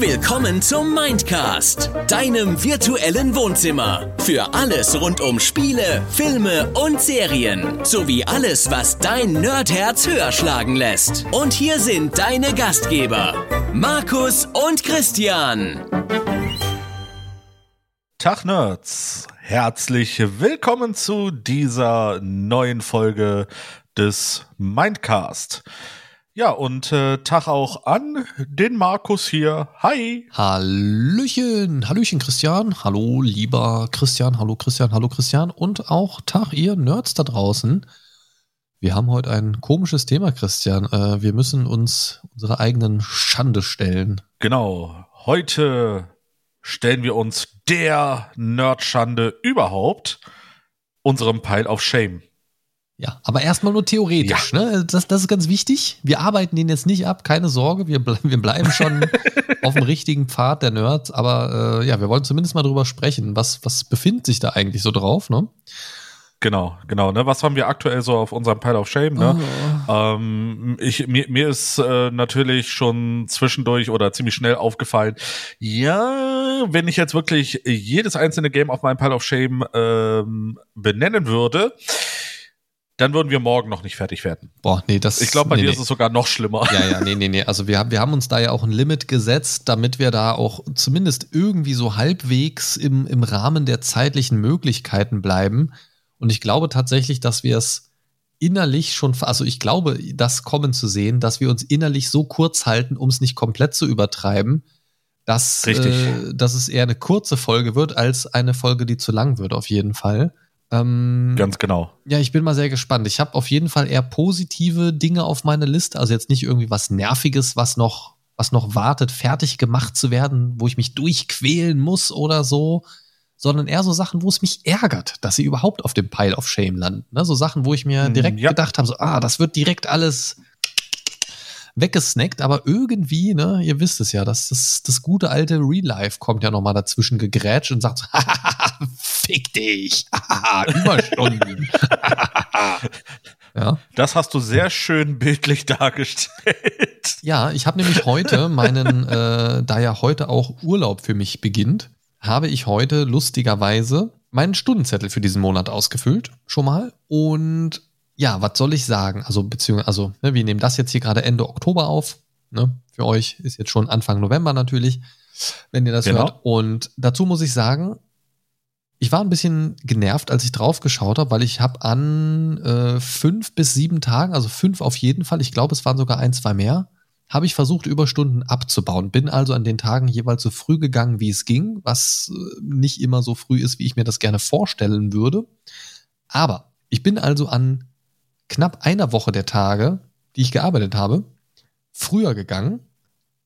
Willkommen zum Mindcast, deinem virtuellen Wohnzimmer. Für alles rund um Spiele, Filme und Serien. Sowie alles, was dein Nerdherz höher schlagen lässt. Und hier sind deine Gastgeber, Markus und Christian. Tag Nerds, herzlich willkommen zu dieser neuen Folge des Mindcast. Ja, und äh, Tag auch an den Markus hier. Hi. Hallöchen, Hallöchen Christian. Hallo lieber Christian, hallo Christian, hallo Christian. Und auch Tag ihr Nerds da draußen. Wir haben heute ein komisches Thema, Christian. Äh, wir müssen uns unsere eigenen Schande stellen. Genau. Heute stellen wir uns der Nerdschande überhaupt, unserem Pile of Shame. Ja, aber erstmal nur theoretisch. Ja. Ne? Das, das ist ganz wichtig. Wir arbeiten den jetzt nicht ab, keine Sorge. Wir, ble wir bleiben schon auf dem richtigen Pfad der Nerds. Aber äh, ja, wir wollen zumindest mal drüber sprechen. Was, was befindet sich da eigentlich so drauf? Ne? Genau, genau. Ne? Was haben wir aktuell so auf unserem Pile of Shame? Ne? Oh. Ähm, ich, mir, mir ist äh, natürlich schon zwischendurch oder ziemlich schnell aufgefallen, ja, wenn ich jetzt wirklich jedes einzelne Game auf meinem Pile of Shame ähm, benennen würde, dann würden wir morgen noch nicht fertig werden. Boah, nee, das Ich glaube, bei nee, dir nee. ist es sogar noch schlimmer. Ja, ja, nee, nee, nee. Also wir, haben wir haben uns da ja auch ein Limit gesetzt, damit wir da auch zumindest irgendwie so halbwegs im, im Rahmen der zeitlichen Möglichkeiten bleiben. Und ich glaube tatsächlich, dass wir es innerlich schon, also ich glaube, das kommen zu sehen, dass wir uns innerlich so kurz halten, um es nicht komplett zu übertreiben, dass, äh, dass es eher eine kurze Folge wird, als eine Folge, die zu lang wird, auf jeden Fall. Ähm, Ganz genau. Ja, ich bin mal sehr gespannt. Ich habe auf jeden Fall eher positive Dinge auf meiner Liste. Also jetzt nicht irgendwie was Nerviges, was noch, was noch wartet, fertig gemacht zu werden, wo ich mich durchquälen muss oder so, sondern eher so Sachen, wo es mich ärgert, dass sie überhaupt auf dem Pile of Shame landen. Ne? So Sachen, wo ich mir Hm, direkt ja. gedacht habe, so, ah, das wird direkt alles weggesnackt, aber irgendwie, ne, ihr wisst es ja, dass das, das gute alte Real Life kommt ja nochmal dazwischen gegrätscht und sagt fick dich, Überstunden. ja. Das hast du sehr schön bildlich dargestellt. Ja, ich habe nämlich heute meinen, äh, da ja heute auch Urlaub für mich beginnt, habe ich heute lustigerweise meinen Stundenzettel für diesen Monat ausgefüllt, schon mal. Und ja, was soll ich sagen? Also, beziehungsweise, also, ne, wir nehmen das jetzt hier gerade Ende Oktober auf. Ne? Für euch ist jetzt schon Anfang November natürlich, wenn ihr das Genau. hört. Und dazu muss ich sagen, ich war ein bisschen genervt, als ich drauf geschaut habe, weil ich habe an äh, fünf bis sieben Tagen, also fünf auf jeden Fall, ich glaube, es waren sogar ein, zwei mehr, habe ich versucht, Überstunden abzubauen. Bin also an den Tagen jeweils so früh gegangen, wie es ging, was äh, nicht immer so früh ist, wie ich mir das gerne vorstellen würde. Aber ich bin also an knapp einer Woche der Tage, die ich gearbeitet habe, früher gegangen,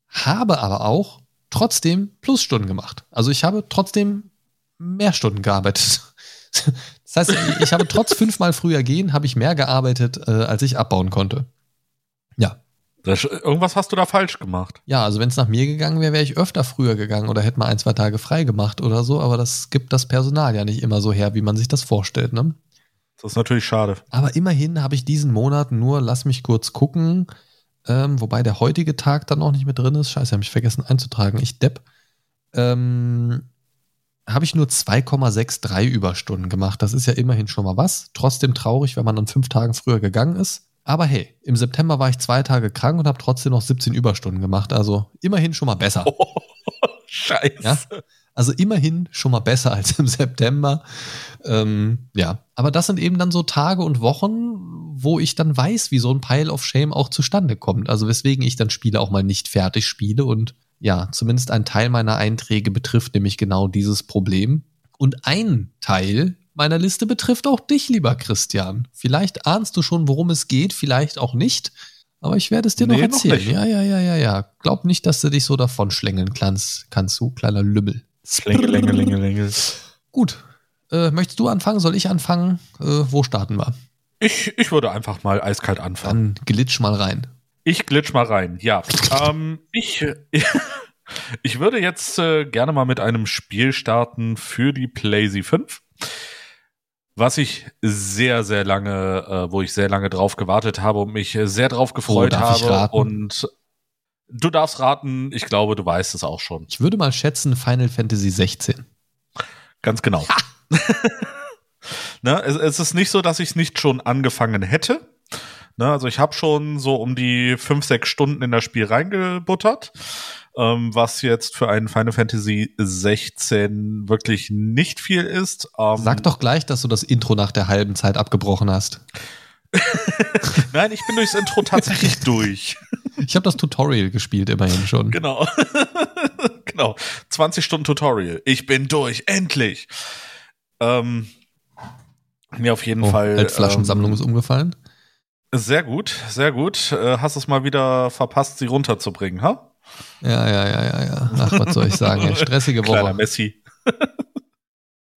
habe aber auch trotzdem Plusstunden gemacht. Also ich habe trotzdem mehr Stunden gearbeitet. Das heißt, ich habe trotz fünfmal früher gehen, habe ich mehr gearbeitet, äh, als ich abbauen konnte. Ja. Das, irgendwas hast du da falsch gemacht. Ja, also wenn es nach mir gegangen wäre, wäre ich öfter früher gegangen oder hätte mal ein, zwei Tage frei gemacht oder so, aber das gibt das Personal ja nicht immer so her, wie man sich das vorstellt, ne? Das ist natürlich schade. Aber immerhin habe ich diesen Monat nur, lass mich kurz gucken, ähm, wobei der heutige Tag dann noch nicht mit drin ist. Scheiße, habe ich vergessen einzutragen. Ich depp. Ähm, habe ich nur 2,63 Überstunden gemacht. Das ist ja immerhin schon mal was. Trotzdem traurig, wenn man an fünf Tagen früher gegangen ist. Aber hey, im September war ich zwei Tage krank und habe trotzdem noch 17 Überstunden gemacht. Also immerhin schon mal besser. Scheiße. Ja? Also immerhin schon mal besser als im September. Ähm, ja, aber das sind eben dann so Tage und Wochen, wo ich dann weiß, wie so ein Pile of Shame auch zustande kommt. Also weswegen ich dann Spiele auch mal nicht fertig spiele und ja, zumindest ein Teil meiner Einträge betrifft nämlich genau dieses Problem. Und ein Teil meiner Liste betrifft auch dich, lieber Christian. Vielleicht ahnst du schon, worum es geht, vielleicht auch nicht. Aber ich werde es dir noch Nee, noch erzählen. nicht. ja, ja, ja, ja, ja. Glaub nicht, dass du dich so davon schlängeln kannst, kannst du, kleiner Lümmel. Länge, Länge, Länge, Länge. Gut. Äh, möchtest du anfangen? Soll ich anfangen? Äh, wo starten wir? Ich, ich würde einfach mal eiskalt anfangen. Dann glitsch mal rein. Ich glitsch mal rein, ja. ähm, ich, ich würde jetzt äh, gerne mal mit einem Spiel starten für die PlayZ 5. Was ich sehr, sehr lange, äh, wo ich sehr lange drauf gewartet habe und mich sehr drauf gefreut darf ich habe. Und Du darfst raten, ich glaube, du weißt es auch schon. Ich würde mal schätzen Final Fantasy 16. Ganz genau. ne, es, es, ist nicht so, dass ich es nicht schon angefangen hätte. Ne, also ich habe schon so um die fünf, sechs Stunden in das Spiel reingebuttert, ähm, was jetzt für einen Final Fantasy 16 wirklich nicht viel ist. Ähm, Sag doch gleich, dass du das Intro nach der halben Zeit abgebrochen hast. Nein, ich bin durchs Intro tatsächlich durch. Ich habe das Tutorial gespielt, immerhin schon. Genau. genau. 20 Stunden Tutorial. Ich bin durch. Endlich. Ähm, mir auf jeden oh, Fall. Altflaschensammlung ähm, ist umgefallen. Sehr gut, sehr gut. Äh, hast es mal wieder verpasst, sie runterzubringen, ha? Ja, ja, ja, ja, ja. Ach, was soll ich sagen? Stressige Woche. Kleiner Messi.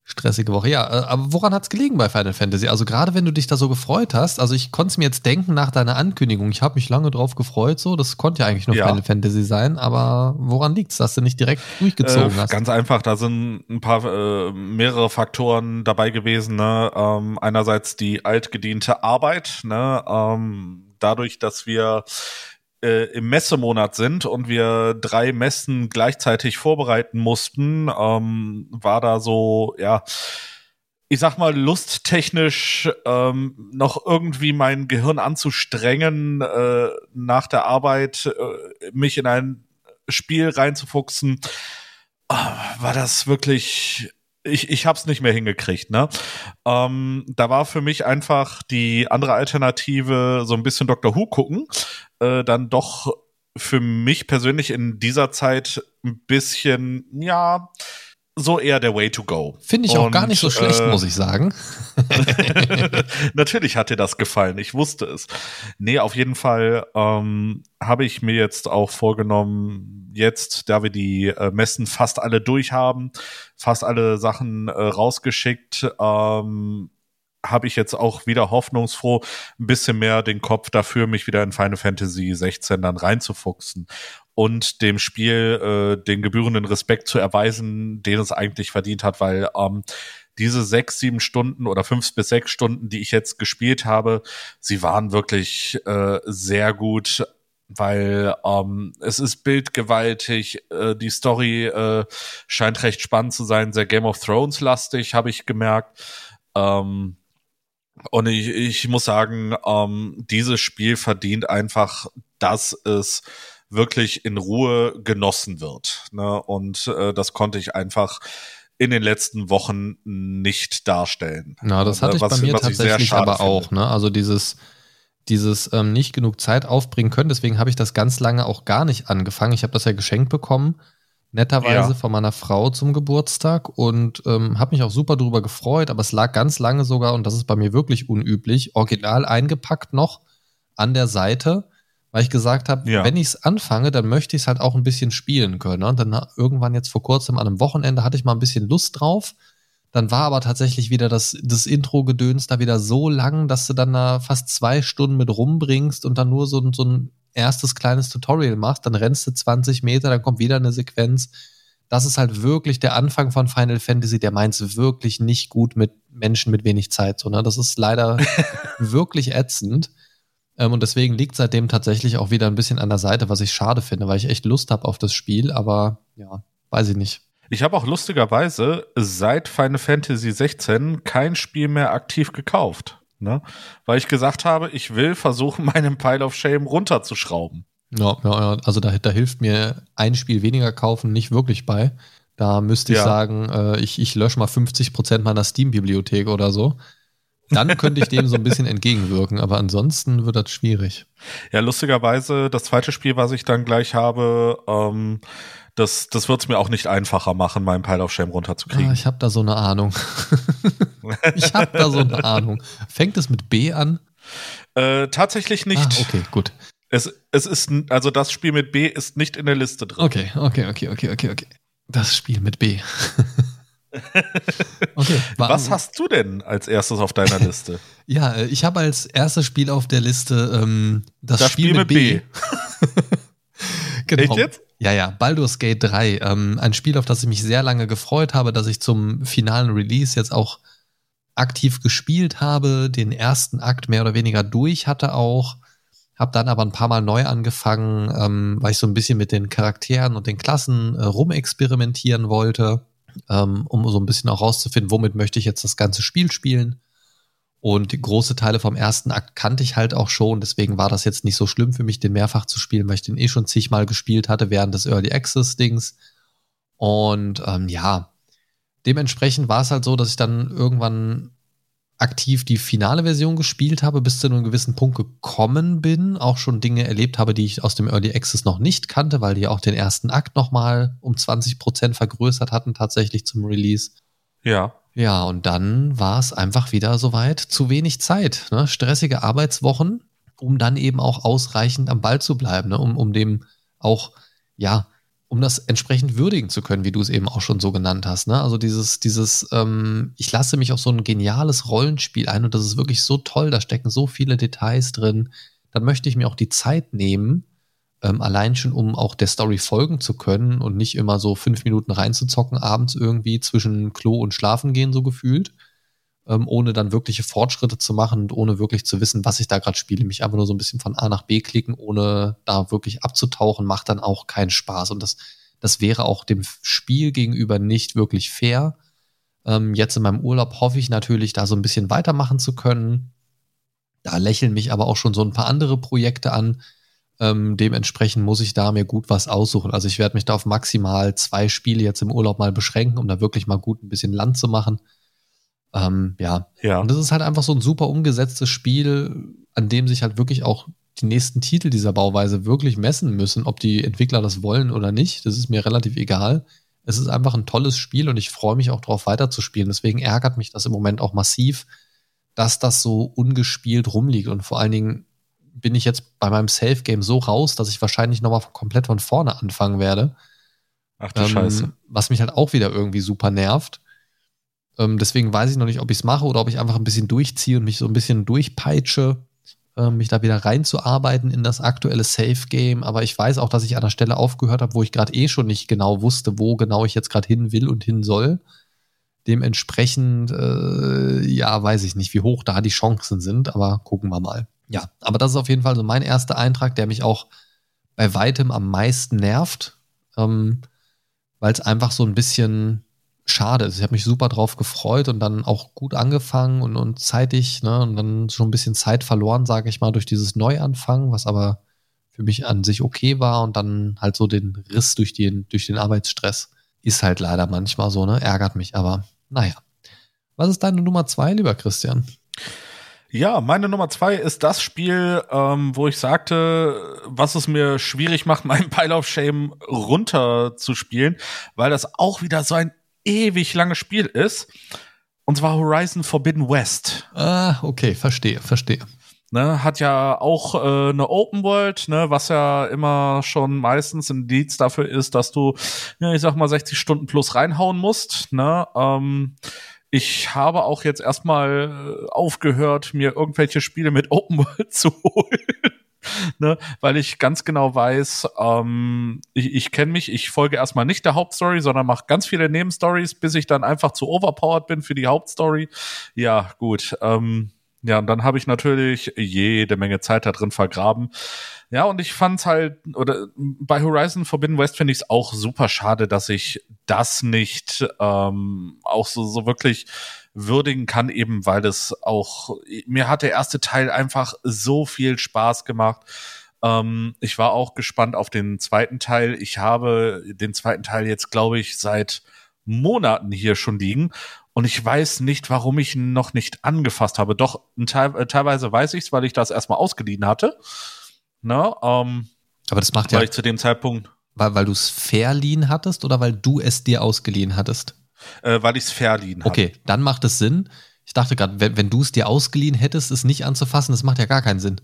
Stressige Woche, ja. Äh, aber woran hat es gelegen bei Final Fantasy? Also gerade wenn du dich da so gefreut hast, also ich konnte es mir jetzt denken nach deiner Ankündigung, ich habe mich lange drauf gefreut, so, das konnte ja eigentlich nur ja. Final Fantasy sein, aber woran liegt es, dass du nicht direkt durchgezogen äh, hast? Ganz einfach, da sind ein paar, äh, mehrere Faktoren dabei gewesen. Ne? Ähm, einerseits die altgediente Arbeit, ne? ähm, dadurch, dass wir äh, im Messemonat sind und wir drei Messen gleichzeitig vorbereiten mussten, ähm, war da so, ja, ich sag mal, lusttechnisch ähm, noch irgendwie mein Gehirn anzustrengen, äh, nach der Arbeit äh, mich in ein Spiel reinzufuchsen, äh, war das wirklich ich, ich habe es nicht mehr hingekriegt. Ne? Ähm, da war für mich einfach die andere Alternative, so ein bisschen Doctor Who gucken, äh, dann doch für mich persönlich in dieser Zeit ein bisschen, ja, so eher der Way to go. Finde ich auch Und, gar nicht so schlecht, äh, muss ich sagen. Natürlich hat dir das gefallen, ich wusste es. Nee, auf jeden Fall ähm, habe ich mir jetzt auch vorgenommen, jetzt, da wir die äh, Messen fast alle durch haben, fast alle Sachen äh, rausgeschickt, ähm, habe ich jetzt auch wieder hoffnungsfroh ein bisschen mehr den Kopf dafür, mich wieder in Final Fantasy 16 dann reinzufuchsen und dem Spiel äh, den gebührenden Respekt zu erweisen, den es eigentlich verdient hat, weil ähm, diese sechs, sieben Stunden oder fünf bis sechs Stunden, die ich jetzt gespielt habe, sie waren wirklich äh, sehr gut, weil ähm, es ist bildgewaltig, äh, die Story äh, scheint recht spannend zu sein, sehr Game of Thrones lastig, habe ich gemerkt. Ähm, und ich, ich muss sagen, ähm, dieses Spiel verdient einfach, dass es wirklich in Ruhe genossen wird. Ne? Und äh, das konnte ich einfach in den letzten Wochen nicht darstellen. Na, das hatte ich was, bei mir tatsächlich aber auch. Ne? Also dieses dieses ähm, nicht genug Zeit aufbringen können. Deswegen habe ich das ganz lange auch gar nicht angefangen. Ich habe das ja geschenkt bekommen netterweise ja. von meiner Frau zum Geburtstag und ähm, habe mich auch super drüber gefreut, aber es lag ganz lange sogar, und das ist bei mir wirklich unüblich, original eingepackt noch an der Seite, weil ich gesagt habe, ja. wenn ich es anfange, dann möchte ich es halt auch ein bisschen spielen können. Und dann irgendwann jetzt vor kurzem an einem Wochenende hatte ich mal ein bisschen Lust drauf. Dann war aber tatsächlich wieder das, das Intro-Gedöns da wieder so lang, dass du dann da fast zwei Stunden mit rumbringst und dann nur so, so ein erstes kleines Tutorial machst, dann rennst du 20 Meter, dann kommt wieder eine Sequenz. Das ist halt wirklich der Anfang von Final Fantasy, der meint es wirklich nicht gut mit Menschen mit wenig Zeit. So, ne? Das ist leider wirklich ätzend. Ähm, und deswegen liegt seitdem tatsächlich auch wieder ein bisschen an der Seite, was ich schade finde, weil ich echt Lust habe auf das Spiel, aber ja, weiß ich nicht. Ich habe auch lustigerweise seit Final Fantasy 16 kein Spiel mehr aktiv gekauft. Ne? Weil ich gesagt habe, ich will versuchen, meinen Pile of Shame runterzuschrauben. Ja, ja, ja. also da, da hilft mir ein Spiel weniger kaufen nicht wirklich bei. Da müsste ich ja. sagen, äh, ich, ich lösche mal 50 Prozent meiner Steam-Bibliothek oder so. Dann könnte ich dem so ein bisschen entgegenwirken, aber ansonsten wird das schwierig. Ja, lustigerweise, das zweite Spiel, was ich dann gleich habe, ähm, das, das wird es mir auch nicht einfacher machen, meinen Pile of Shame runterzukriegen. Ah, ich habe da so eine Ahnung. ich habe da so eine Ahnung. Fängt es mit B an? Äh, tatsächlich nicht. Ah, okay, gut. Es, es ist, also das Spiel mit B ist nicht in der Liste drin. Okay, okay, okay, okay, okay, okay. Das Spiel mit B. okay, Was hast du denn als erstes auf deiner Liste? ja, äh, ich habe als erstes Spiel auf der Liste ähm, das, das Spiel, Spiel, mit, mit B. B. genau. Echt jetzt? Ja, ja, Baldur's Gate 3. Ähm, ein Spiel, auf das ich mich sehr lange gefreut habe, dass ich zum finalen Release jetzt auch aktiv gespielt habe, den ersten Akt mehr oder weniger durch hatte auch. Hab dann aber ein paar Mal neu angefangen, ähm, weil ich so ein bisschen mit den Charakteren und den Klassen äh, rumexperimentieren wollte, ähm, um so ein bisschen auch rauszufinden, womit möchte ich jetzt das ganze Spiel spielen. Und große Teile vom ersten Akt kannte ich halt auch schon, deswegen war das jetzt nicht so schlimm für mich, den mehrfach zu spielen, weil ich den eh schon zigmal gespielt hatte während des Early Access Dings. Und ähm, ja, dementsprechend war es halt so, dass ich dann irgendwann aktiv die finale Version gespielt habe, bis zu einem gewissen Punkt gekommen bin, auch schon Dinge erlebt habe, die ich aus dem Early Access noch nicht kannte, weil die auch den ersten Akt nochmal um 20 Prozent vergrößert hatten tatsächlich zum Release. Ja. Ja, und dann war es einfach wieder soweit zu wenig Zeit. Ne? Stressige Arbeitswochen, um dann eben auch ausreichend am Ball zu bleiben, ne? um, um dem auch, ja, um das entsprechend würdigen zu können, wie du es eben auch schon so genannt hast. Ne? Also dieses, dieses, ähm, ich lasse mich auf so ein geniales Rollenspiel ein und das ist wirklich so toll, da stecken so viele Details drin. Dann möchte ich mir auch die Zeit nehmen, ähm, allein schon, um auch der Story folgen zu können und nicht immer so fünf Minuten reinzuzocken, abends irgendwie zwischen Klo und Schlafen gehen, so gefühlt, ähm, ohne dann wirkliche Fortschritte zu machen und ohne wirklich zu wissen, was ich da gerade spiele. Mich einfach nur so ein bisschen von A nach B klicken, ohne da wirklich abzutauchen, macht dann auch keinen Spaß. Und das, das wäre auch dem Spiel gegenüber nicht wirklich fair. Ähm, jetzt in meinem Urlaub hoffe ich natürlich, da so ein bisschen weitermachen zu können. Da lächeln mich aber auch schon so ein paar andere Projekte an, ähm, dementsprechend muss ich da mir gut was aussuchen. Also ich werde mich da auf maximal zwei Spiele jetzt im Urlaub mal beschränken, um da wirklich mal gut ein bisschen Land zu machen. Ähm, ja. ja. Und das ist halt einfach so ein super umgesetztes Spiel, an dem sich halt wirklich auch die nächsten Titel dieser Bauweise wirklich messen müssen, ob die Entwickler das wollen oder nicht. Das ist mir relativ egal. Es ist einfach ein tolles Spiel und ich freue mich auch darauf weiterzuspielen. Deswegen ärgert mich das im Moment auch massiv, dass das so ungespielt rumliegt und vor allen Dingen bin ich jetzt bei meinem Safe-Game so raus, dass ich wahrscheinlich nochmal komplett von vorne anfangen werde. Ach du ähm, Scheiße. Was mich halt auch wieder irgendwie super nervt. Ähm, deswegen weiß ich noch nicht, ob ich es mache oder ob ich einfach ein bisschen durchziehe und mich so ein bisschen durchpeitsche, äh, mich da wieder reinzuarbeiten in das aktuelle Safe-Game. Aber ich weiß auch, dass ich an der Stelle aufgehört habe, wo ich gerade eh schon nicht genau wusste, wo genau ich jetzt gerade hin will und hin soll. Dementsprechend, äh, ja, weiß ich nicht, wie hoch da die Chancen sind, aber gucken wir mal ja, aber das ist auf jeden Fall so mein erster Eintrag, der mich auch bei weitem am meisten nervt, ähm, weil es einfach so ein bisschen schade ist. Ich habe mich super drauf gefreut und dann auch gut angefangen und, und zeitig, ne, und dann schon ein bisschen Zeit verloren, sage ich mal, durch dieses Neuanfangen, was aber für mich an sich okay war und dann halt so den Riss durch den, durch den Arbeitsstress ist halt leider manchmal so, ne, ärgert mich, aber naja. Was ist deine Nummer zwei, lieber Christian? Ja, meine Nummer zwei ist das Spiel, ähm, wo ich sagte, was es mir schwierig macht, meinen Pile of Shame runter zu spielen, weil das auch wieder so ein ewig langes Spiel ist. Und zwar Horizon Forbidden West. Ah, okay, verstehe, verstehe. Ne, hat ja auch äh, eine Open World, ne, was ja immer schon meistens ein Indiz dafür ist, dass du, ja, ich sag mal, 60 Stunden plus reinhauen musst. Ne? Ähm, ich habe auch jetzt erstmal äh, aufgehört, mir irgendwelche Spiele mit Open World zu holen. ne, weil ich ganz genau weiß, ähm, ich, ich kenne mich, ich folge erstmal nicht der Hauptstory, sondern mache ganz viele Nebenstories, bis ich dann einfach zu overpowered bin für die Hauptstory. Ja, gut. Ähm, ja, und dann habe ich natürlich jede Menge Zeit da drin vergraben. Ja, und ich fand's halt, oder bei Horizon Forbidden West finde ich es auch super schade, dass ich das nicht ähm, auch so, so wirklich würdigen kann, eben weil es auch, mir hat der erste Teil einfach so viel Spaß gemacht. Ähm, ich war auch gespannt auf den zweiten Teil. Ich habe den zweiten Teil jetzt, glaube ich, seit Monaten hier schon liegen und ich weiß nicht, warum ich ihn noch nicht angefasst habe. Doch äh, teilweise weiß ich es, weil ich das erstmal ausgeliehen hatte. Ne? Ähm, Aber das macht ja. Weil ich zu dem Zeitpunkt. Weil, weil du es verliehen hattest oder weil du es dir ausgeliehen hattest? Äh, weil ich es verliehen hatte. Okay, dann macht es Sinn. Ich dachte gerade, wenn, wenn du es dir ausgeliehen hättest, es nicht anzufassen, das macht ja gar keinen Sinn.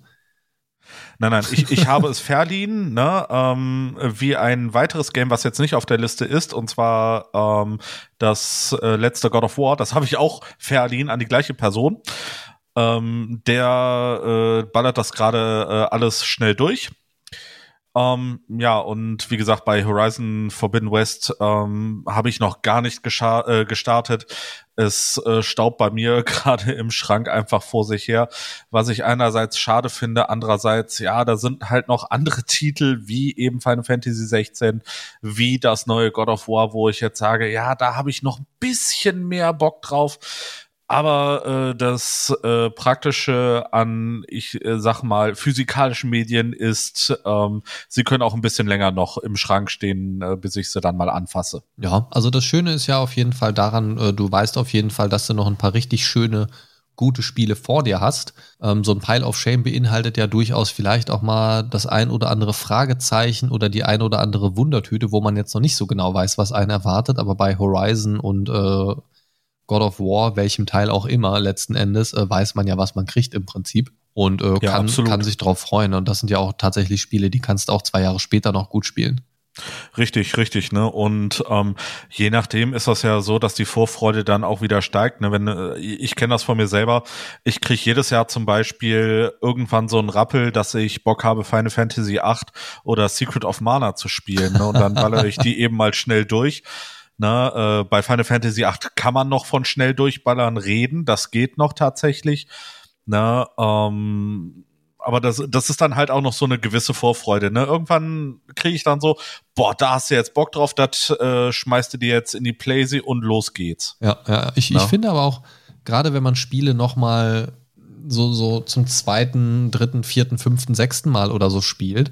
Nein, nein, ich, ich habe es verliehen, ne, ähm, wie ein weiteres Game, was jetzt nicht auf der Liste ist, und zwar ähm, das äh, letzte God of War, das habe ich auch verliehen an die gleiche Person. Ähm, der äh, ballert das gerade äh, alles schnell durch. Ähm, ja, und wie gesagt, bei Horizon Forbidden West ähm, habe ich noch gar nicht äh, gestartet. Es äh, staubt bei mir gerade im Schrank einfach vor sich her, was ich einerseits schade finde, andererseits, ja, da sind halt noch andere Titel, wie eben Final Fantasy 16, wie das neue God of War, wo ich jetzt sage, ja, da habe ich noch ein bisschen mehr Bock drauf. Aber äh, das äh, Praktische an, ich äh, sag mal, physikalischen Medien ist, ähm, sie können auch ein bisschen länger noch im Schrank stehen, äh, bis ich sie dann mal anfasse. Ja, also das Schöne ist ja auf jeden Fall daran, äh, du weißt auf jeden Fall, dass du noch ein paar richtig schöne gute Spiele vor dir hast. Ähm, so ein Pile of Shame beinhaltet ja durchaus vielleicht auch mal das ein oder andere Fragezeichen oder die ein oder andere Wundertüte, wo man jetzt noch nicht so genau weiß, was einen erwartet. Aber bei Horizon und äh, God of War, welchem Teil auch immer, letzten Endes, äh, weiß man ja, was man kriegt im Prinzip und äh, ja, kann, kann sich drauf freuen. Und das sind ja auch tatsächlich Spiele, die kannst du auch zwei Jahre später noch gut spielen. Richtig, richtig, ne? Und ähm, je nachdem ist das ja so, dass die Vorfreude dann auch wieder steigt. Ne? Wenn äh, ich kenne das von mir selber, ich kriege jedes Jahr zum Beispiel irgendwann so einen Rappel, dass ich Bock habe, Final Fantasy VIII oder Secret of Mana zu spielen. Ne? Und dann ballere ich die eben mal schnell durch. Ne, äh, bei Final Fantasy VIII kann man noch von schnell durchballern reden, das geht noch tatsächlich. Ne, ähm, aber das, das ist dann halt auch noch so eine gewisse Vorfreude. Ne? Irgendwann kriege ich dann so, boah, da hast du jetzt Bock drauf, das äh, schmeißt du dir jetzt in die Playsee und los geht's. Ja, ja. Ich, ich finde aber auch, gerade wenn man Spiele nochmal so, so zum zweiten, dritten, vierten, fünften, sechsten Mal oder so spielt,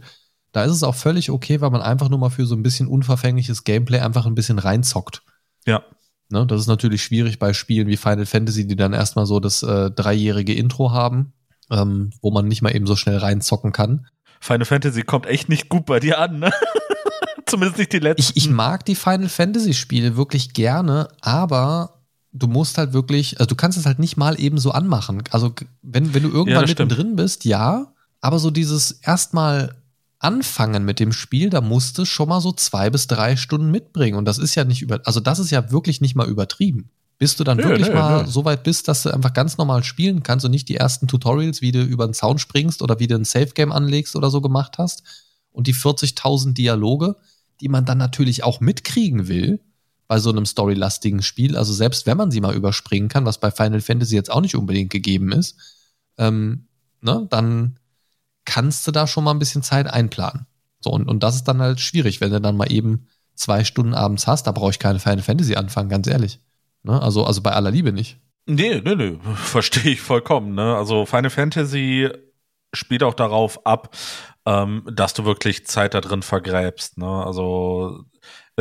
da ist es auch völlig okay, weil man einfach nur mal für so ein bisschen unverfängliches Gameplay einfach ein bisschen reinzockt. Ja. Ne, das ist natürlich schwierig bei Spielen wie Final Fantasy, die dann erstmal so das äh, dreijährige Intro haben, ähm, wo man nicht mal eben so schnell reinzocken kann. Final Fantasy kommt echt nicht gut bei dir an, ne? Zumindest nicht die letzten. Ich, ich mag die Final Fantasy Spiele wirklich gerne, aber du musst halt wirklich, also du kannst es halt nicht mal eben so anmachen. Also wenn, wenn du irgendwann ja, mittendrin bist, ja, aber so dieses erstmal anfangen mit dem Spiel, da musst du schon mal so zwei bis drei Stunden mitbringen. Und das ist ja nicht über, also das ist ja wirklich nicht mal übertrieben. Bis du dann nö, wirklich nö, mal nö. so weit bist, dass du einfach ganz normal spielen kannst und nicht die ersten Tutorials, wie du über den Zaun springst oder wie du ein Safe Game anlegst oder so gemacht hast. Und die 40.000 Dialoge, die man dann natürlich auch mitkriegen will bei so einem storylastigen Spiel. Also selbst wenn man sie mal überspringen kann, was bei Final Fantasy jetzt auch nicht unbedingt gegeben ist, ähm, ne, dann kannst du da schon mal ein bisschen Zeit einplanen. So, und, und das ist dann halt schwierig, wenn du dann mal eben zwei Stunden abends hast, da brauche ich keine Final Fantasy anfangen, ganz ehrlich. Ne? Also, also bei aller Liebe nicht. Nee, nee, nee, verstehe ich vollkommen. Ne? Also Final Fantasy spielt auch darauf ab, ähm, dass du wirklich Zeit da drin vergräbst. Ne? Also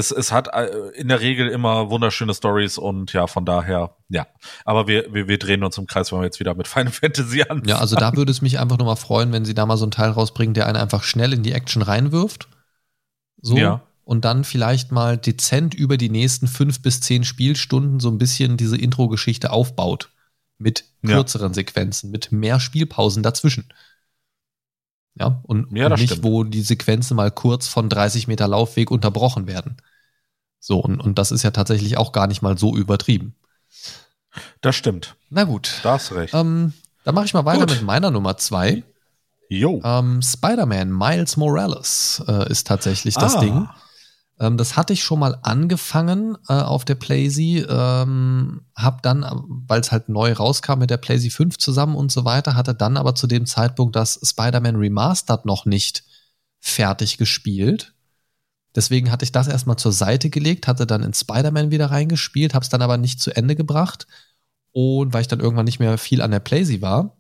es, es hat äh, in der Regel immer wunderschöne Stories und ja, von daher, ja. Aber wir, wir, wir drehen uns im Kreis, wenn wir jetzt wieder mit Final Fantasy an. Ja, also da würde es mich einfach nur mal freuen, wenn sie da mal so einen Teil rausbringen, der einen einfach schnell in die Action reinwirft. So. Ja. Und dann vielleicht mal dezent über die nächsten fünf bis zehn Spielstunden so ein bisschen diese Intro-Geschichte aufbaut. Mit kürzeren ja. Sequenzen, mit mehr Spielpausen dazwischen. Ja, und, ja, und nicht, stimmt. wo die Sequenzen mal kurz von 30 Meter Laufweg unterbrochen werden. So, und, und das ist ja tatsächlich auch gar nicht mal so übertrieben. Das stimmt. Na gut. Da hast recht. Ähm, dann mache ich mal weiter gut. mit meiner Nummer zwei. Jo. Ähm, Spider-Man Miles Morales äh, ist tatsächlich das ah. Ding. Ähm, das hatte ich schon mal angefangen äh, auf der PlayZ, ähm, hab dann, weil es halt neu rauskam mit der PlayZ 5 zusammen und so weiter, hatte dann aber zu dem Zeitpunkt das Spider-Man Remastered noch nicht fertig gespielt. Deswegen hatte ich das erstmal zur Seite gelegt, hatte dann in Spider-Man wieder reingespielt, hab's dann aber nicht zu Ende gebracht. Und weil ich dann irgendwann nicht mehr viel an der PlayZ war,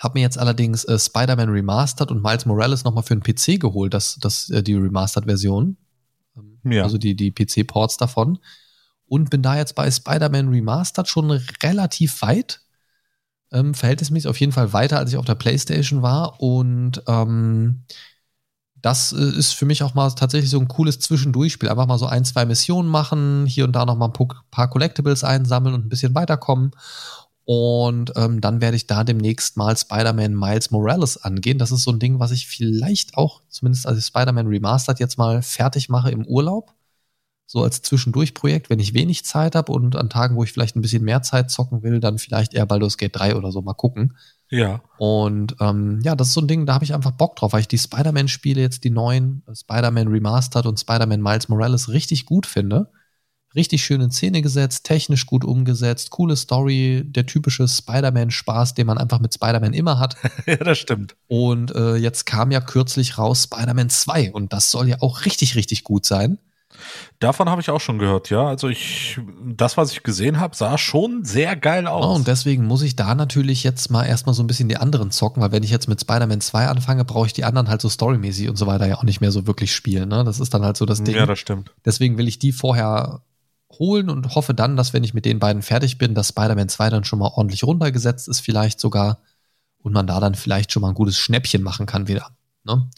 habe mir jetzt allerdings äh, Spider-Man Remastered und Miles Morales nochmal für den PC geholt, das, das, äh, die Remastered-Version. Ja. Also die, die PC-Ports davon. Und bin da jetzt bei Spider-Man Remastered schon relativ weit. Ähm, verhältnismäßig auf jeden Fall weiter, als ich auf der PlayStation war. Und ähm, das äh, ist für mich auch mal tatsächlich so ein cooles Zwischendurchspiel. Einfach mal so ein, zwei Missionen machen, hier und da noch mal ein paar Collectibles einsammeln und ein bisschen weiterkommen. Und ähm, dann werde ich da demnächst mal Spider-Man Miles Morales angehen. Das ist so ein Ding, was ich vielleicht auch, zumindest als ich Spider-Man Remastered jetzt mal fertig mache im Urlaub. So als Zwischendurchprojekt, wenn ich wenig Zeit habe und an Tagen, wo ich vielleicht ein bisschen mehr Zeit zocken will, dann vielleicht eher Baldur's Gate 3 oder so mal gucken. Ja. Und ähm, ja, das ist so ein Ding, da habe ich einfach Bock drauf, weil ich die Spider-Man-Spiele jetzt, die neuen, Spider-Man Remastered und Spider-Man Miles Morales richtig gut finde. Richtig schön in Szene gesetzt, technisch gut umgesetzt, coole Story, der typische Spider-Man-Spaß, den man einfach mit Spider-Man immer hat. ja, das stimmt. Und äh, jetzt kam ja kürzlich raus Spider-Man 2 und das soll ja auch richtig, richtig gut sein. Davon habe ich auch schon gehört, ja. Also ich, das, was ich gesehen habe, sah schon sehr geil aus. Oh, und deswegen muss ich da natürlich jetzt mal erstmal so ein bisschen die anderen zocken, weil wenn ich jetzt mit Spider-Man 2 anfange, brauche ich die anderen halt so storymäßig und so weiter ja auch nicht mehr so wirklich spielen. Ne? Das ist dann halt so das Ding. Ja, das stimmt. Deswegen will ich die vorher holen und hoffe dann, dass wenn ich mit den beiden fertig bin, dass Spider-Man 2 dann schon mal ordentlich runtergesetzt ist, vielleicht sogar, und man da dann vielleicht schon mal ein gutes Schnäppchen machen kann wieder. Ne?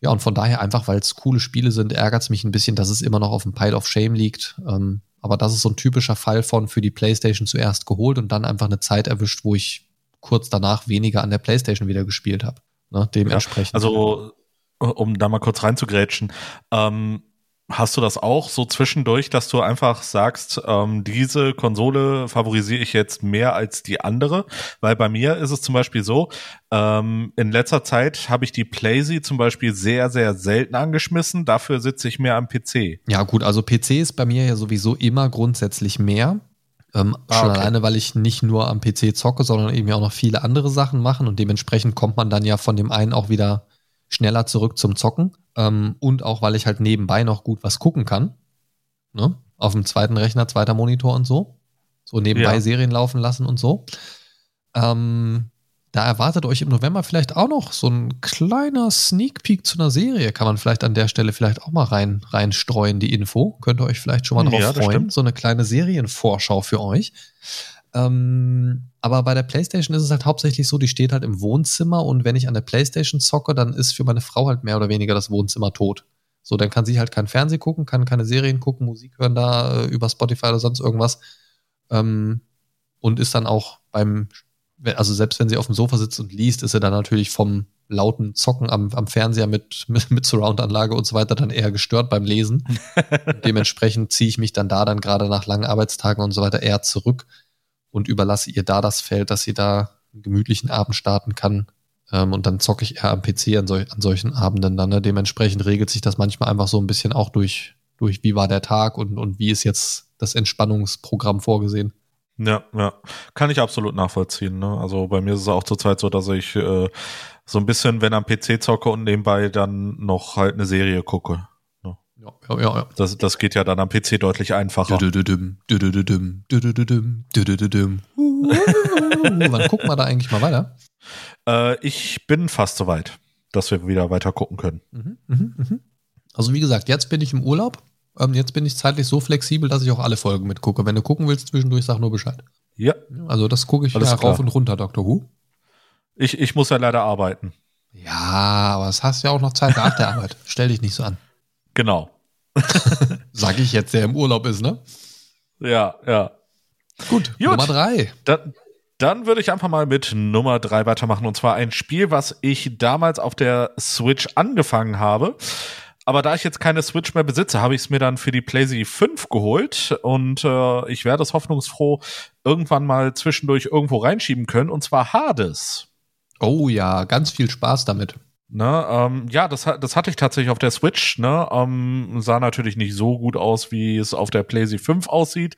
Ja, und von daher einfach, weil es coole Spiele sind, ärgert es mich ein bisschen, dass es immer noch auf dem Pile of Shame liegt. Ähm, aber das ist so ein typischer Fall von für die PlayStation zuerst geholt und dann einfach eine Zeit erwischt, wo ich kurz danach weniger an der PlayStation wieder gespielt habe. Ne, dementsprechend. Ja, also, um da mal kurz reinzugrätschen, ähm, Hast du das auch so zwischendurch, dass du einfach sagst, ähm, diese Konsole favorisiere ich jetzt mehr als die andere? Weil bei mir ist es zum Beispiel so, ähm, in letzter Zeit habe ich die PlayZ zum Beispiel sehr, sehr selten angeschmissen. Dafür sitze ich mehr am PC. Ja gut, also PC ist bei mir ja sowieso immer grundsätzlich mehr. Ähm, ah, schon okay. alleine, weil ich nicht nur am PC zocke, sondern eben auch noch viele andere Sachen machen und dementsprechend kommt man dann ja von dem einen auch wieder schneller zurück zum Zocken. Ähm, und auch, weil ich halt nebenbei noch gut was gucken kann. Ne? Auf dem zweiten Rechner, zweiter Monitor und so. So nebenbei ja. Serien laufen lassen und so. Ähm, da erwartet euch im November vielleicht auch noch so ein kleiner Sneak Peek zu einer Serie. Kann man vielleicht an der Stelle vielleicht auch mal rein, reinstreuen, die Info. Könnt ihr euch vielleicht schon mal drauf ja, freuen. Stimmt. So eine kleine Serienvorschau für euch. Ähm, aber bei der PlayStation ist es halt hauptsächlich so, die steht halt im Wohnzimmer und wenn ich an der PlayStation zocke, dann ist für meine Frau halt mehr oder weniger das Wohnzimmer tot. So, dann kann sie halt kein Fernsehen gucken, kann keine Serien gucken, Musik hören da äh, über Spotify oder sonst irgendwas. Ähm, und ist dann auch beim, also selbst wenn sie auf dem Sofa sitzt und liest, ist sie dann natürlich vom lauten Zocken am, am Fernseher mit, mit, mit Surround-Anlage und so weiter dann eher gestört beim Lesen. dementsprechend ziehe ich mich dann da dann gerade nach langen Arbeitstagen und so weiter eher zurück und überlasse ihr da das Feld, dass sie da einen gemütlichen Abend starten kann. Ähm, und dann zocke ich eher am PC an, sol an solchen Abenden dann. Ne? Dementsprechend regelt sich das manchmal einfach so ein bisschen auch durch, durch wie war der Tag und, und wie ist jetzt das Entspannungsprogramm vorgesehen. Ja, ja, kann ich absolut nachvollziehen. Ne? Also bei mir ist es auch zurzeit so, dass ich äh, so ein bisschen, wenn am PC zocke und nebenbei dann noch halt eine Serie gucke. Ja, ja, ja. Das, das geht ja dann am PC deutlich einfacher. Wann gucken wir da eigentlich mal weiter? Äh, ich bin fast soweit, dass wir wieder weiter gucken können. Mhm, mhm, mhm. Also wie gesagt, jetzt bin ich im Urlaub. Ähm, jetzt bin ich zeitlich so flexibel, dass ich auch alle Folgen mitgucke. Wenn du gucken willst zwischendurch, sag nur Bescheid. Ja. Also das gucke ich Alles ja rauf und runter, Dr. Who. Ich, ich muss ja leider arbeiten. Ja, aber es hast ja auch noch Zeit nach der Arbeit. Stell dich nicht so an. Genau. Sag ich jetzt, der im Urlaub ist, ne? Ja, ja. Gut, Gut. Nummer drei. Dann, dann würde ich einfach mal mit Nummer drei weitermachen. Und zwar ein Spiel, was ich damals auf der Switch angefangen habe. Aber da ich jetzt keine Switch mehr besitze, habe ich es mir dann für die PlayStation 5 geholt und äh, ich werde es hoffnungsfroh irgendwann mal zwischendurch irgendwo reinschieben können und zwar Hades. Oh ja, ganz viel Spaß damit. Ne, ähm, ja, das, das hatte ich tatsächlich auf der Switch. Ne, ähm, sah natürlich nicht so gut aus, wie es auf der PlayStation 5 aussieht.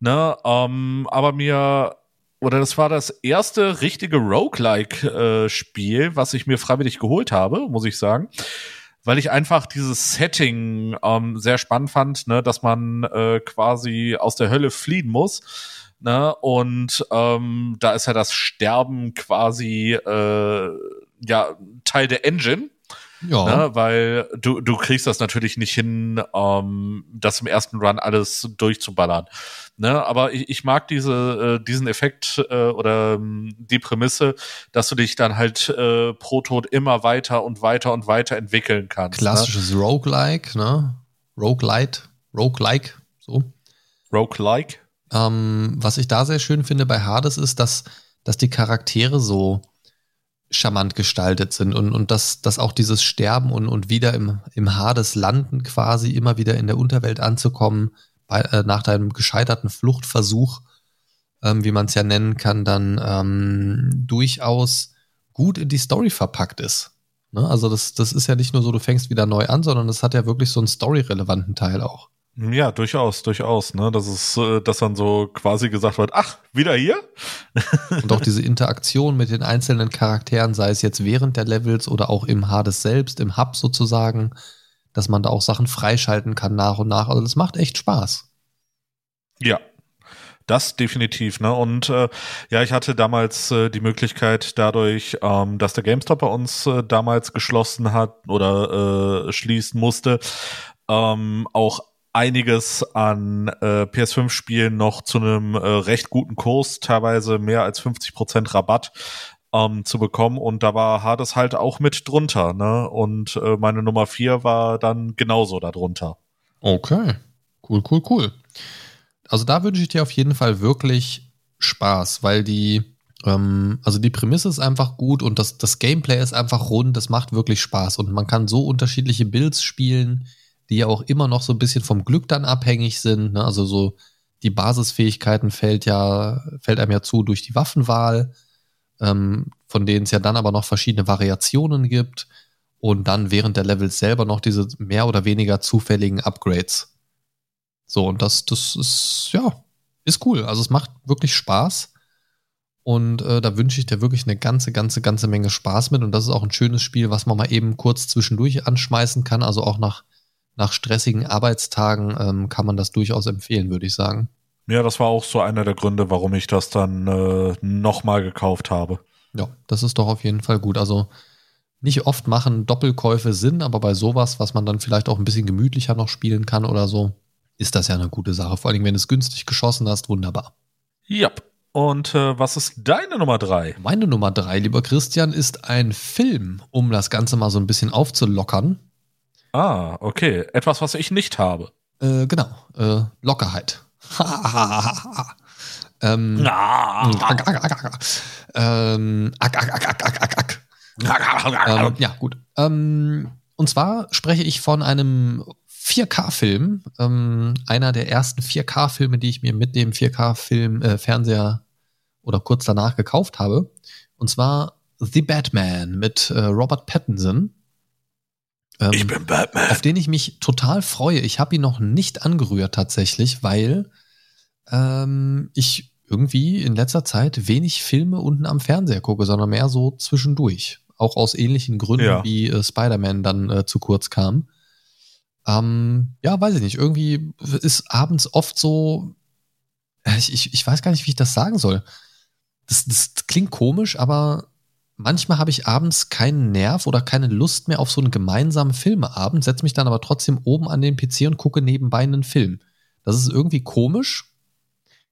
Ne, ähm, aber mir oder das war das erste richtige Roguelike-Spiel, äh, was ich mir freiwillig geholt habe, muss ich sagen. Weil ich einfach dieses Setting ähm, sehr spannend fand, ne, dass man äh, quasi aus der Hölle fliehen muss. Ne, und ähm, da ist ja das Sterben quasi äh, ja Teil der Engine. Ja. Ne, weil du, du kriegst das natürlich nicht hin, ähm, das im ersten Run alles durchzuballern. Ne, aber ich, ich mag diese, äh, diesen Effekt äh, oder ähm, die Prämisse, dass du dich dann halt äh, pro Tod immer weiter und weiter und weiter entwickeln kannst. Ne? Klassisches ne? Roguelike, ne? Roguelite, Roguelike, so. Roguelike. Ähm, was ich da sehr schön finde bei Hades ist, dass, dass die Charaktere so charmant gestaltet sind und, und dass, dass auch dieses Sterben und, und wieder im, im Hades landen, quasi immer wieder in der Unterwelt anzukommen, bei, äh, nach deinem gescheiterten Fluchtversuch, ähm, wie man es ja nennen kann, dann ähm, durchaus gut in die Story verpackt ist. Ne? Also das, das ist ja nicht nur so, du fängst wieder neu an, sondern es hat ja wirklich so einen story-relevanten Teil auch. Ja, durchaus, durchaus, ne? Das ist, äh, dass dann so quasi gesagt wird, ach, wieder hier? Und auch diese Interaktion mit den einzelnen Charakteren, sei es jetzt während der Levels oder auch im Hades selbst, im Hub sozusagen, dass man da auch Sachen freischalten kann nach und nach. Also das macht echt Spaß. Ja, das definitiv, ne? Und äh, ja, ich hatte damals äh, die Möglichkeit, dadurch, ähm, dass der GameStop bei uns äh, damals geschlossen hat oder äh, schließen musste, ähm, auch einiges an äh, PS5-Spielen noch zu einem äh, recht guten Kurs, teilweise mehr als 50% Rabatt ähm, zu bekommen. Und da war Hades halt auch mit drunter, ne? Und äh, meine Nummer 4 war dann genauso darunter. Okay. Cool, cool, cool. Also da wünsche ich dir auf jeden Fall wirklich Spaß, weil die, ähm, also die Prämisse ist einfach gut und das, das Gameplay ist einfach rund, das macht wirklich Spaß und man kann so unterschiedliche Builds spielen, die ja auch immer noch so ein bisschen vom Glück dann abhängig sind. Ne? Also so die Basisfähigkeiten fällt ja, fällt einem ja zu durch die Waffenwahl, ähm, von denen es ja dann aber noch verschiedene Variationen gibt und dann während der Levels selber noch diese mehr oder weniger zufälligen Upgrades. So, und das, das ist, ja, ist cool. Also es macht wirklich Spaß. Und äh, da wünsche ich dir wirklich eine ganze, ganze, ganze Menge Spaß mit. Und das ist auch ein schönes Spiel, was man mal eben kurz zwischendurch anschmeißen kann. Also auch nach nach stressigen Arbeitstagen ähm, kann man das durchaus empfehlen, würde ich sagen. Ja, das war auch so einer der Gründe, warum ich das dann äh, nochmal gekauft habe. Ja, das ist doch auf jeden Fall gut. Also nicht oft machen Doppelkäufe Sinn, aber bei sowas, was man dann vielleicht auch ein bisschen gemütlicher noch spielen kann oder so, ist das ja eine gute Sache. Vor allem, wenn du es günstig geschossen hast, wunderbar. Ja. Und äh, was ist deine Nummer drei? Meine Nummer drei, lieber Christian, ist ein Film, um das Ganze mal so ein bisschen aufzulockern. Ah, okay. Etwas, was ich nicht habe. Äh, genau. Äh, Lockerheit. ähm, ähm, ja, gut. Ähm, und zwar spreche ich von einem 4K-Film, ähm, einer der ersten 4K-Filme, die ich mir mit dem 4K-Film äh, oder kurz danach gekauft habe. Und zwar The Batman mit äh, Robert Pattinson. Ähm, ich bin Batman. Auf den ich mich total freue. Ich habe ihn noch nicht angerührt tatsächlich, weil ähm, ich irgendwie in letzter Zeit wenig Filme unten am Fernseher gucke, sondern mehr so zwischendurch. Auch aus ähnlichen Gründen, ja. wie äh, Spider-Man dann äh, zu kurz kam. Ähm, ja, weiß ich nicht. Irgendwie ist abends oft so, ich, ich, ich weiß gar nicht, wie ich das sagen soll. Das, das klingt komisch, aber manchmal habe ich abends keinen Nerv oder keine Lust mehr auf so einen gemeinsamen Filmeabend, setze mich dann aber trotzdem oben an den PC und gucke nebenbei einen Film. Das ist irgendwie komisch.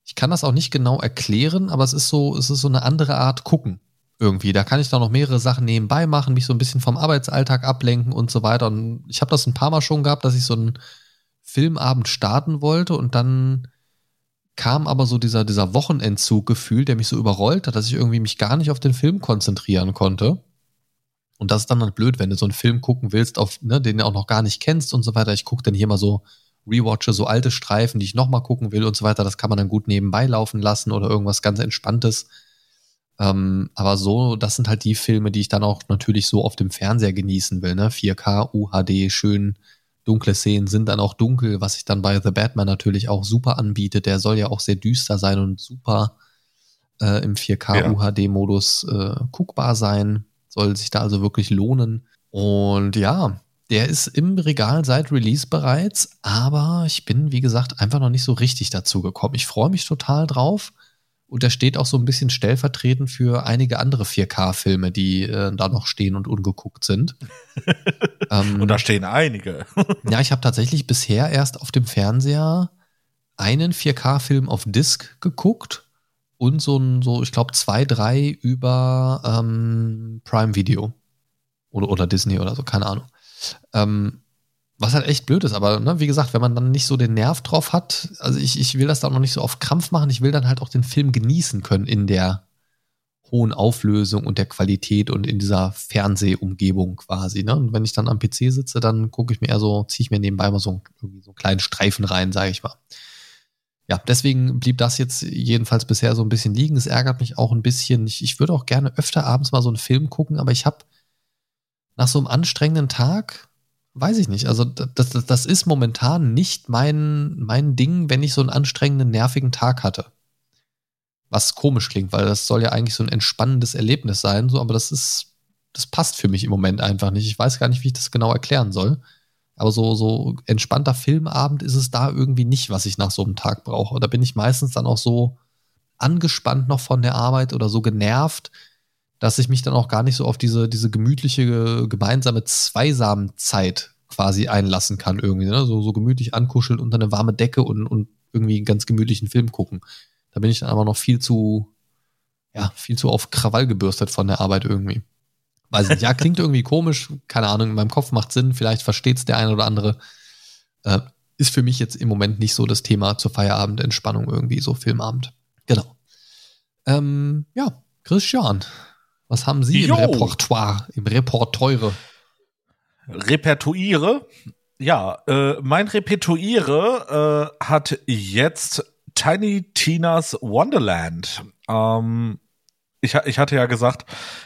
Ich kann das auch nicht genau erklären, aber es ist so, es ist so eine andere Art gucken. Irgendwie. Da kann ich dann noch mehrere Sachen nebenbei machen, mich so ein bisschen vom Arbeitsalltag ablenken und so weiter. Und ich habe das ein paar Mal schon gehabt, dass ich so einen Filmabend starten wollte und dann kam aber so dieser, dieser Wochenendzug gefühl, der mich so überrollt hat, dass ich irgendwie mich gar nicht auf den Film konzentrieren konnte. Und das ist dann, dann blöd, wenn du so einen Film gucken willst, auf, ne, den du auch noch gar nicht kennst und so weiter. Ich gucke dann hier mal so, rewatche so alte Streifen, die ich nochmal gucken will und so weiter. Das kann man dann gut nebenbei laufen lassen oder irgendwas ganz Entspanntes. Ähm, aber so, das sind halt die Filme, die ich dann auch natürlich so auf dem Fernseher genießen will, ne? 4K, UHD, schön Dunkle Szenen sind dann auch dunkel, was sich dann bei The Batman natürlich auch super anbietet. Der soll ja auch sehr düster sein und super äh, im 4K ja. UHD-Modus äh, guckbar sein. Soll sich da also wirklich lohnen. Und ja, der ist im Regal seit Release bereits, aber ich bin, wie gesagt, einfach noch nicht so richtig dazu gekommen. Ich freue mich total drauf. Und er steht auch so ein bisschen stellvertretend für einige andere 4K-Filme, die äh, da noch stehen und ungeguckt sind. ähm, und da stehen einige. ja, ich habe tatsächlich bisher erst auf dem Fernseher einen 4K-Film auf Disc geguckt und so ein, so, ich glaube, zwei, drei über ähm, Prime Video. Oder, oder Disney oder so, keine Ahnung. Ähm, was halt echt blöd ist, aber ne, wie gesagt, wenn man dann nicht so den Nerv drauf hat, also ich, ich will das dann noch nicht so auf Krampf machen, ich will dann halt auch den Film genießen können in der hohen Auflösung und der Qualität und in dieser Fernsehumgebung quasi. Ne? Und wenn ich dann am PC sitze, dann gucke ich mir eher so, ziehe ich mir nebenbei mal so, irgendwie so einen kleinen Streifen rein, sage ich mal. ja, deswegen blieb das jetzt jedenfalls bisher so ein bisschen liegen. Es ärgert mich auch ein bisschen. Ich, ich würde auch gerne öfter abends mal so einen Film gucken, aber ich habe nach so einem anstrengenden Tag, weiß ich nicht. Also das, das, das ist momentan nicht mein, mein Ding, wenn ich so einen anstrengenden, nervigen Tag hatte. Was komisch klingt, weil das soll ja eigentlich so ein entspannendes Erlebnis sein, so, aber das ist, das passt für mich im Moment einfach nicht. Ich weiß gar nicht, wie ich das genau erklären soll. Aber so, so entspannter Filmabend ist es da irgendwie nicht, was ich nach so einem Tag brauche. Da bin ich meistens dann auch so angespannt noch von der Arbeit oder so genervt, dass ich mich dann auch gar nicht so auf diese, diese gemütliche, gemeinsame Zweisamenzeit quasi einlassen kann irgendwie. Ne? So, so gemütlich ankuscheln unter eine warme Decke und, und irgendwie einen ganz gemütlichen Film gucken. Da bin ich dann aber noch viel zu, ja, viel zu auf Krawall gebürstet von der Arbeit irgendwie. Weiß nicht, ja, klingt irgendwie komisch, keine Ahnung, in meinem Kopf macht Sinn, vielleicht versteht es der eine oder andere. Äh, ist für mich jetzt im Moment nicht so das Thema zur Feierabendentspannung irgendwie, so Filmabend. Genau. Ähm, ja, Christian, was haben Sie jo. im Repertoire, im Repertoire? Repertoire? Ja, äh, mein Repertoire äh, hat jetzt Tiny Tina's Wonderland. Ähm, ich, ich hatte ja gesagt,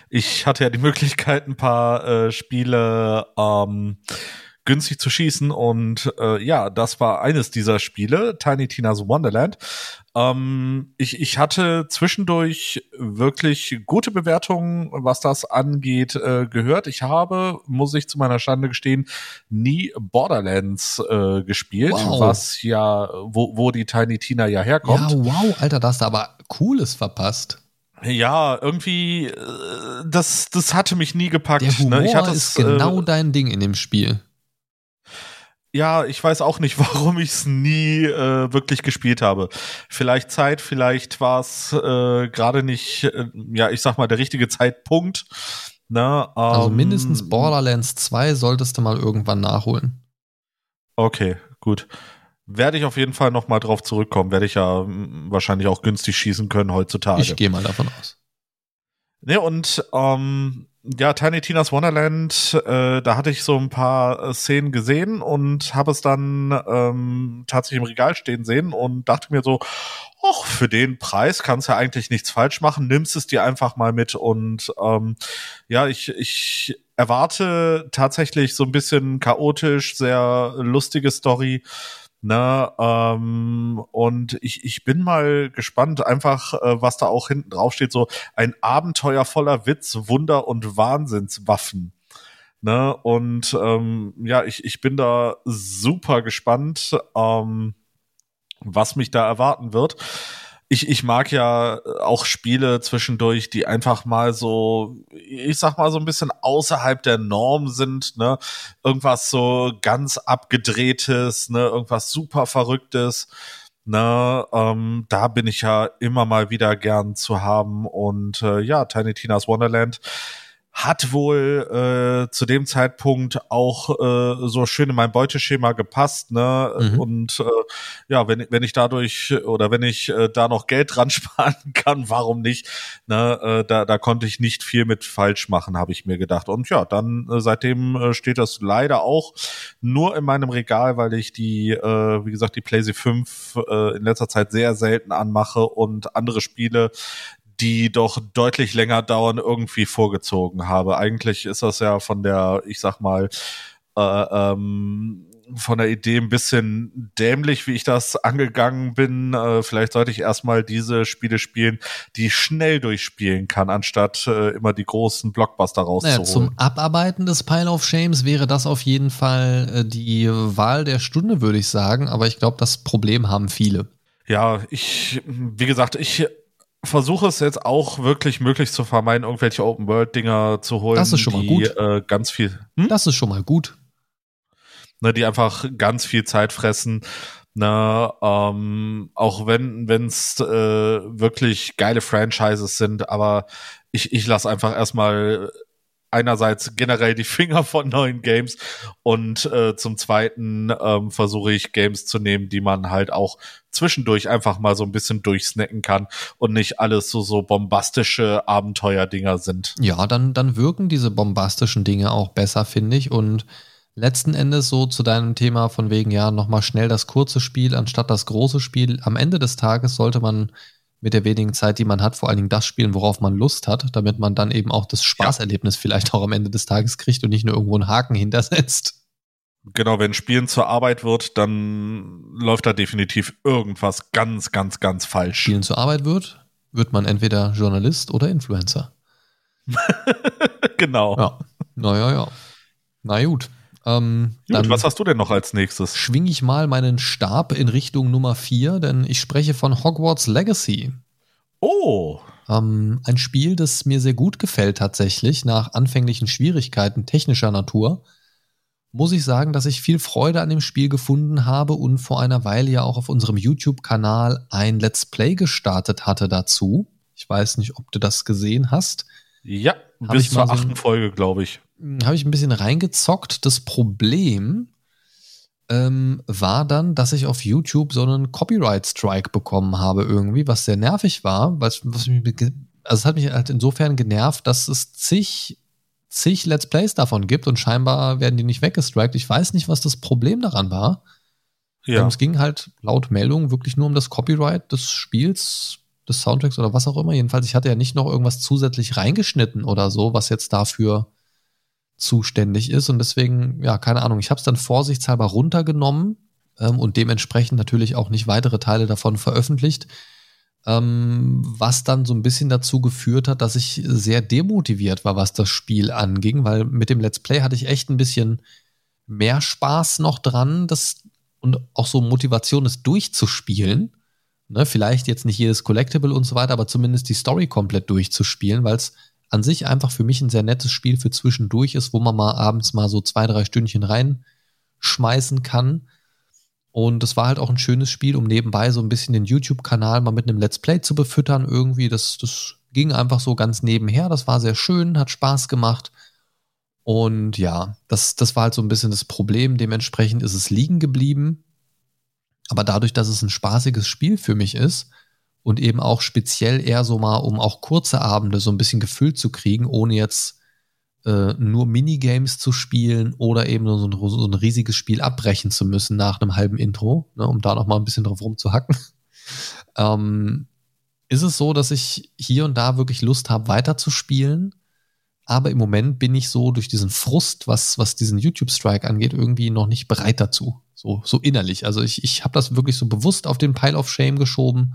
ich hatte ja die Möglichkeit, ein paar äh, Spiele ähm, günstig zu schießen und äh, ja, das war eines dieser Spiele, Tiny Tina's Wonderland. Ähm, ich, ich hatte zwischendurch wirklich gute Bewertungen, was das angeht, äh, gehört. Ich habe, muss ich zu meiner Schande gestehen, nie Borderlands äh, gespielt, wow. was ja, wo, wo die Tiny Tina ja herkommt. Ja, wow, Alter, da hast du aber Cooles verpasst. Ja, irgendwie, äh, das, das hatte mich nie gepackt. Der Humor ne? ich hatte ist genau äh, dein Ding in dem Spiel. Ja, ich weiß auch nicht, warum ich es nie äh, wirklich gespielt habe. Vielleicht Zeit, vielleicht war es äh, gerade nicht, äh, ja, ich sag mal, der richtige Zeitpunkt. Ne? Also ähm, also mindestens Borderlands 2 solltest du mal irgendwann nachholen. Okay, gut. Werde ich auf jeden Fall noch mal drauf zurückkommen. Werde ich ja wahrscheinlich auch günstig schießen können heutzutage. Ich gehe mal davon aus. Ne, und ähm, ja, Tiny Tina's Wonderland, äh, da hatte ich so ein paar äh, Szenen gesehen und habe es dann ähm, tatsächlich im Regal stehen sehen und dachte mir so, ach, für den Preis kannst du ja eigentlich nichts falsch machen, nimmst es dir einfach mal mit. Und ähm, ja, ich, ich erwarte tatsächlich so ein bisschen chaotisch, sehr lustige Story Ne, ähm, und ich, ich bin mal gespannt, einfach, äh, was da auch hinten drauf steht, so ein Abenteuer voller Witz, Wunder und Wahnsinnswaffen. Ne, und ähm, ja, ich, ich bin da super gespannt, ähm, was mich da erwarten wird ich, ich mag ja auch Spiele zwischendurch, die einfach mal so, ich sag mal so ein bisschen außerhalb der Norm sind, ne? Irgendwas so ganz abgedrehtes, ne? Irgendwas super verrücktes. Ne, ähm, da bin ich ja immer mal wieder gern zu haben und äh, ja, Tiny Tina's Wonderland hat wohl äh, zu dem Zeitpunkt auch äh, so schön in mein Beuteschema gepasst, ne? Mhm. Und äh, ja, wenn, wenn ich dadurch oder wenn ich äh, da noch Geld dran sparen kann, warum nicht? Ne? Äh, da, da konnte ich nicht viel mit falsch machen, habe ich mir gedacht. Und ja, dann äh, seitdem äh, steht das leider auch nur in meinem Regal, weil ich die, äh, wie gesagt, die PlayStation 5 äh, in letzter Zeit sehr selten anmache und andere Spiele die doch deutlich länger dauern, irgendwie vorgezogen habe. Eigentlich ist das ja von der, ich sag mal, äh, ähm, von der Idee ein bisschen dämlich, wie ich das angegangen bin. Äh, vielleicht sollte ich erstmal diese Spiele spielen, die ich schnell durchspielen kann, anstatt äh, immer die großen Blockbuster rauszuholen. Naja, zum Abarbeiten des Pile of Shames wäre das auf jeden Fall äh, die Wahl der Stunde, würde ich sagen. Aber ich glaube, das Problem haben viele. Ja, ich, wie gesagt, ich versuche es jetzt auch wirklich möglich zu vermeiden, irgendwelche Open-World-Dinger zu holen. Das ist schon mal gut. Äh, ganz viel. Hm? Das ist schon mal gut. Ne, die einfach ganz viel Zeit fressen. Na, ähm, auch wenn es äh, wirklich geile Franchises sind, aber ich, ich lasse einfach erstmal einerseits generell die Finger von neuen Games und äh, zum zweiten ähm, versuche ich Games zu nehmen, die man halt auch zwischendurch einfach mal so ein bisschen durchsnacken kann und nicht alles so so bombastische Abenteuerdinger sind. Ja, dann dann wirken diese bombastischen Dinge auch besser, finde ich und letzten Endes so zu deinem Thema von wegen, ja, nochmal schnell das kurze Spiel anstatt das große Spiel. Am Ende des Tages sollte man mit der wenigen Zeit, die man hat, vor allen Dingen das spielen, worauf man Lust hat, damit man dann eben auch das Spaßerlebnis ja. vielleicht auch am Ende des Tages kriegt und nicht nur irgendwo einen Haken hintersetzt. Genau, wenn Spielen zur Arbeit wird, dann läuft da definitiv irgendwas ganz, ganz, ganz falsch. Spielen zur Arbeit wird, wird man entweder Journalist oder Influencer. genau. Ja. Naja, ja. Na gut. Ähm, gut, was hast du denn noch als nächstes? Schwing ich mal meinen Stab in Richtung Nummer 4, denn ich spreche von Hogwarts Legacy. Oh. Ähm, ein Spiel, das mir sehr gut gefällt tatsächlich, nach anfänglichen Schwierigkeiten technischer Natur muss ich sagen, dass ich viel Freude an dem Spiel gefunden habe und vor einer Weile ja auch auf unserem YouTube-Kanal ein Let's Play gestartet hatte dazu. Ich weiß nicht, ob du das gesehen hast. Ja, hab bis zur achten so Folge, glaube ich. Hm, habe ich ein bisschen reingezockt. Das Problem ähm, war dann, dass ich auf YouTube so einen Copyright-Strike bekommen habe irgendwie, was sehr nervig war. Was, was mich, also es hat mich halt insofern genervt, dass es zig zig Let's Plays davon gibt und scheinbar werden die nicht weggestrikt. Ich weiß nicht, was das Problem daran war. Ja. Ähm, es ging halt laut Meldung wirklich nur um das Copyright des Spiels, des Soundtracks oder was auch immer. Jedenfalls, ich hatte ja nicht noch irgendwas zusätzlich reingeschnitten oder so, was jetzt dafür zuständig ist. Und deswegen, ja, keine Ahnung, ich habe es dann vorsichtshalber runtergenommen ähm, und dementsprechend natürlich auch nicht weitere Teile davon veröffentlicht ähm, was dann so ein bisschen dazu geführt hat, dass ich sehr demotiviert war, was das Spiel anging, weil mit dem Let's Play hatte ich echt ein bisschen mehr Spaß noch dran das, und auch so Motivation, es durchzuspielen. Ne, vielleicht jetzt nicht jedes Collectible und so weiter, aber zumindest die Story komplett durchzuspielen, weil es an sich einfach für mich ein sehr nettes Spiel für zwischendurch ist, wo man mal abends mal so zwei, drei Stündchen reinschmeißen kann. Und es war halt auch ein schönes Spiel, um nebenbei so ein bisschen den YouTube-Kanal mal mit einem Let's Play zu befüttern. Irgendwie, das, das ging einfach so ganz nebenher. Das war sehr schön, hat Spaß gemacht. Und ja, das, das war halt so ein bisschen das Problem. Dementsprechend ist es liegen geblieben. Aber dadurch, dass es ein spaßiges Spiel für mich ist und eben auch speziell eher so mal, um auch kurze Abende so ein bisschen gefüllt zu kriegen, ohne jetzt äh, nur Minigames zu spielen oder eben so ein, so ein, riesiges Spiel abbrechen zu müssen nach einem halben Intro, ne, um da noch mal ein bisschen drauf rumzuhacken. ähm, ist es so, dass ich hier und da wirklich Lust habe, weiterzuspielen. Aber im Moment bin ich so durch diesen Frust, was, was diesen YouTube-Strike angeht, irgendwie noch nicht bereit dazu. So, so innerlich. Also ich, ich habe das wirklich so bewusst auf den Pile of Shame geschoben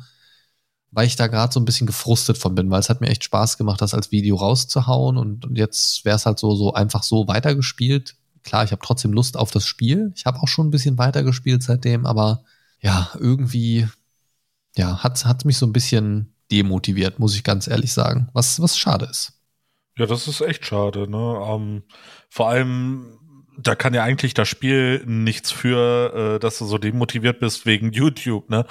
weil ich da gerade so ein bisschen gefrustet von bin, weil es hat mir echt Spaß gemacht, das als Video rauszuhauen und, und jetzt wäre es halt so, so einfach so weitergespielt. Klar, ich habe trotzdem Lust auf das Spiel. Ich habe auch schon ein bisschen weitergespielt seitdem, aber ja, irgendwie, ja, hat, hat mich so ein bisschen demotiviert, muss ich ganz ehrlich sagen, was, was schade ist. Ja, das ist echt schade, ne? Ähm, vor allem, da kann ja eigentlich das Spiel nichts für, äh, dass du so demotiviert bist wegen YouTube, ne?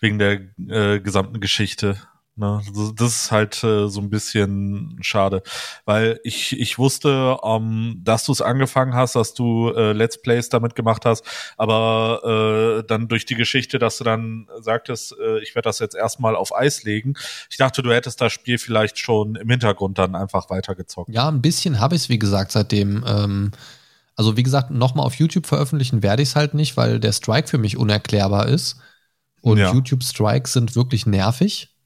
Wegen der äh, gesamten Geschichte. Ne? Das, ist halt äh, so ein bisschen schade, weil ich ich wusste, ähm, dass du es angefangen hast, dass du äh, Let's Plays damit gemacht hast, aber äh, dann durch die Geschichte, dass du dann sagtest, äh, ich werde das jetzt erstmal auf Eis legen. Ich dachte, du hättest das Spiel vielleicht schon im Hintergrund dann einfach weitergezockt. Ja, ein bisschen habe ich es, wie gesagt, seitdem. Ähm also wie gesagt, nochmal auf YouTube veröffentlichen werde ich es halt nicht, weil der Strike für mich unerklärbar ist. Und ja. YouTube-Strikes sind wirklich nervig.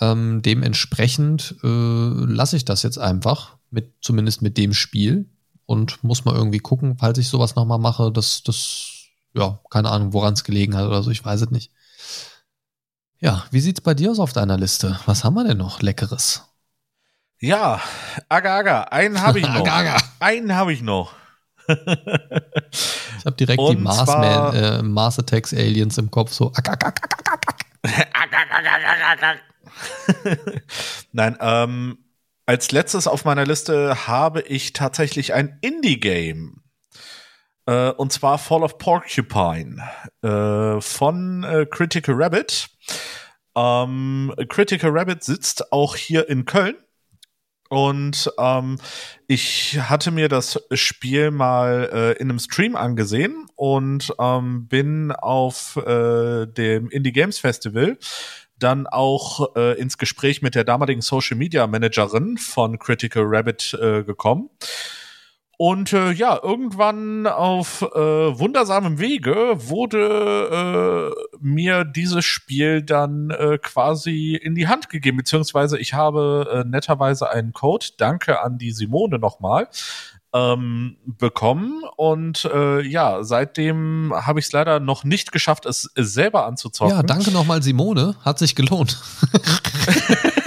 Ähm, dementsprechend äh, lasse ich das jetzt einfach, mit, zumindest mit dem Spiel. Und muss mal irgendwie gucken, falls ich sowas nochmal mache, dass das, ja, keine Ahnung, woran es gelegen hat oder so, ich weiß es nicht. Ja, wie sieht's bei dir aus auf deiner Liste? Was haben wir denn noch Leckeres? Ja, Aga Aga, einen habe ich noch. aga, aga. Einen habe ich noch. Ich habe direkt Und die Mars, Man, äh, Mars Attacks Aliens im Kopf, so. Nein, ähm, als letztes auf meiner Liste habe ich tatsächlich ein Indie-Game. Äh, und zwar Fall of Porcupine äh, von äh, Critical Rabbit. Ähm, Critical Rabbit sitzt auch hier in Köln und ähm, ich hatte mir das Spiel mal äh, in einem Stream angesehen und ähm, bin auf äh, dem Indie Games Festival dann auch äh, ins Gespräch mit der damaligen Social Media Managerin von Critical Rabbit äh, gekommen. Und äh, ja, irgendwann auf äh, wundersamem Wege wurde äh, mir dieses Spiel dann äh, quasi in die Hand gegeben, beziehungsweise ich habe äh, netterweise einen Code, danke an die Simone nochmal, ähm, bekommen. Und äh, ja, seitdem habe ich es leider noch nicht geschafft, es selber anzuzocken. Ja, danke nochmal Simone, hat sich gelohnt.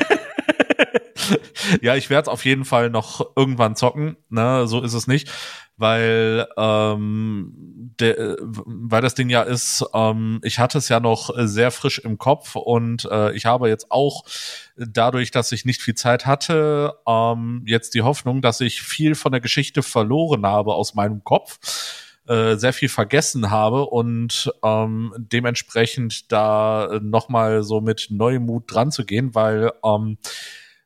ja, ich werde es auf jeden Fall noch irgendwann zocken. Ne, so ist es nicht, weil ähm, der, weil das Ding ja ist. Ähm, ich hatte es ja noch sehr frisch im Kopf und äh, ich habe jetzt auch dadurch, dass ich nicht viel Zeit hatte, ähm, jetzt die Hoffnung, dass ich viel von der Geschichte verloren habe aus meinem Kopf äh, sehr viel vergessen habe und ähm, dementsprechend da nochmal so mit neuem Mut dran zu gehen, weil ähm,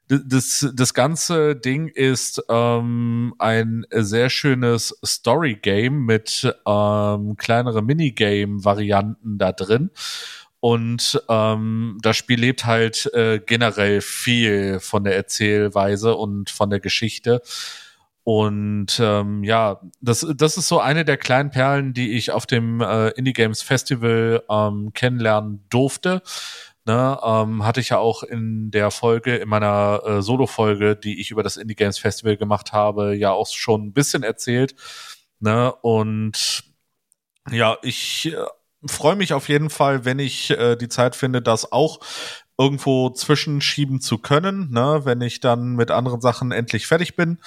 das, das ganze Ding ist ähm, ein sehr schönes Story-Game mit ähm, kleinere Minigame-Varianten da drin. Und ähm, das Spiel lebt halt äh, generell viel von der Erzählweise und von der Geschichte. Und ähm, ja, das, das ist so eine der kleinen Perlen, die ich auf dem äh, Indie Games Festival ähm, kennenlernen durfte. Ne, ähm, hatte ich ja auch in der Folge, in meiner äh, Solo-Folge, die ich über das Indie Games Festival gemacht habe, ja auch schon ein bisschen erzählt. Ne, und ja, ich äh, freue mich auf jeden Fall, wenn ich äh, die Zeit finde, das auch irgendwo zwischenschieben zu können, ne, wenn ich dann mit anderen Sachen endlich fertig bin.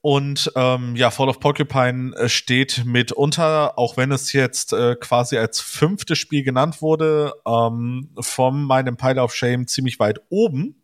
Und ähm, ja, Fall of Porcupine äh, steht mitunter, auch wenn es jetzt äh, quasi als fünftes Spiel genannt wurde, ähm, von meinem Pile of Shame ziemlich weit oben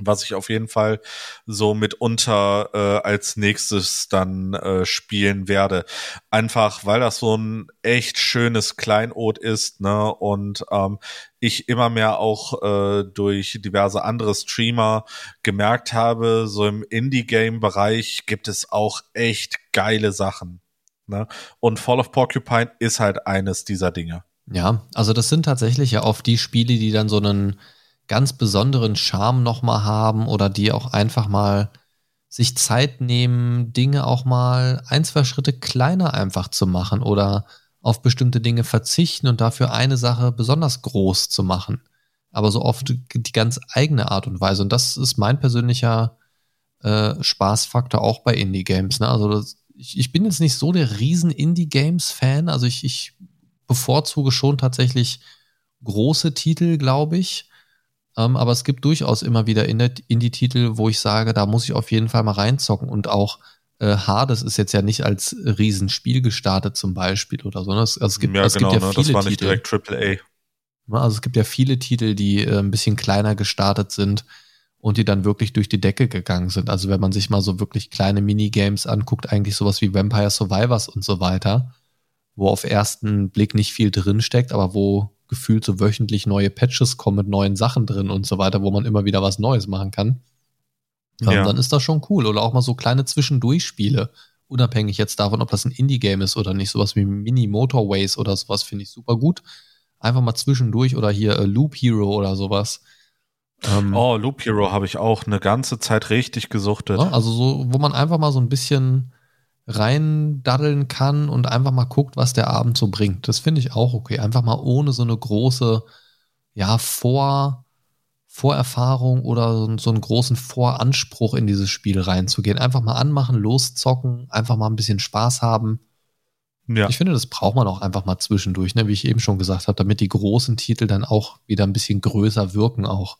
was ich auf jeden Fall so mitunter äh, als nächstes dann äh, spielen werde. Einfach, weil das so ein echt schönes Kleinod ist, ne? Und ähm, ich immer mehr auch äh, durch diverse andere Streamer gemerkt habe, so im Indie-Game-Bereich gibt es auch echt geile Sachen. Ne? Und Fall of Porcupine ist halt eines dieser Dinge. Ja, also das sind tatsächlich ja oft die Spiele, die dann so einen ganz besonderen Charme nochmal haben oder die auch einfach mal sich Zeit nehmen, Dinge auch mal ein, zwei Schritte kleiner einfach zu machen oder auf bestimmte Dinge verzichten und dafür eine Sache besonders groß zu machen. Aber so oft die ganz eigene Art und Weise. Und das ist mein persönlicher äh, Spaßfaktor auch bei Indie-Games. Ne? Also das, ich, ich bin jetzt nicht so der riesen Indie-Games-Fan. Also ich, ich bevorzuge schon tatsächlich große Titel, glaube ich. Ähm, aber es gibt durchaus immer wieder Indie-Titel, wo ich sage, da muss ich auf jeden Fall mal reinzocken. Und auch äh, Hades ist jetzt ja nicht als Riesenspiel gestartet zum Beispiel oder so. Ne? Es, also es gibt ja, es genau, gibt ja ne? viele das war nicht Titel. direkt AAA. Also es gibt ja viele Titel, die äh, ein bisschen kleiner gestartet sind und die dann wirklich durch die Decke gegangen sind. Also wenn man sich mal so wirklich kleine Minigames anguckt, eigentlich sowas wie Vampire Survivors und so weiter, wo auf ersten Blick nicht viel drinsteckt, aber wo gefühlt so wöchentlich neue Patches kommen mit neuen Sachen drin und so weiter, wo man immer wieder was Neues machen kann. Ja. Dann ist das schon cool. Oder auch mal so kleine Zwischendurchspiele. Unabhängig jetzt davon, ob das ein Indie-Game ist oder nicht. Sowas wie Mini Motorways oder sowas finde ich super gut. Einfach mal zwischendurch oder hier äh, Loop Hero oder sowas. Ähm, oh, Loop Hero habe ich auch eine ganze Zeit richtig gesuchtet. Ja, also so, wo man einfach mal so ein bisschen reindaddeln kann und einfach mal guckt, was der Abend so bringt. Das finde ich auch okay. Einfach mal ohne so eine große, ja, Vor, Vorerfahrung oder so, so einen großen Voranspruch in dieses Spiel reinzugehen. Einfach mal anmachen, loszocken, einfach mal ein bisschen Spaß haben. Ja. Ich finde, das braucht man auch einfach mal zwischendurch, ne? wie ich eben schon gesagt habe, damit die großen Titel dann auch wieder ein bisschen größer wirken auch.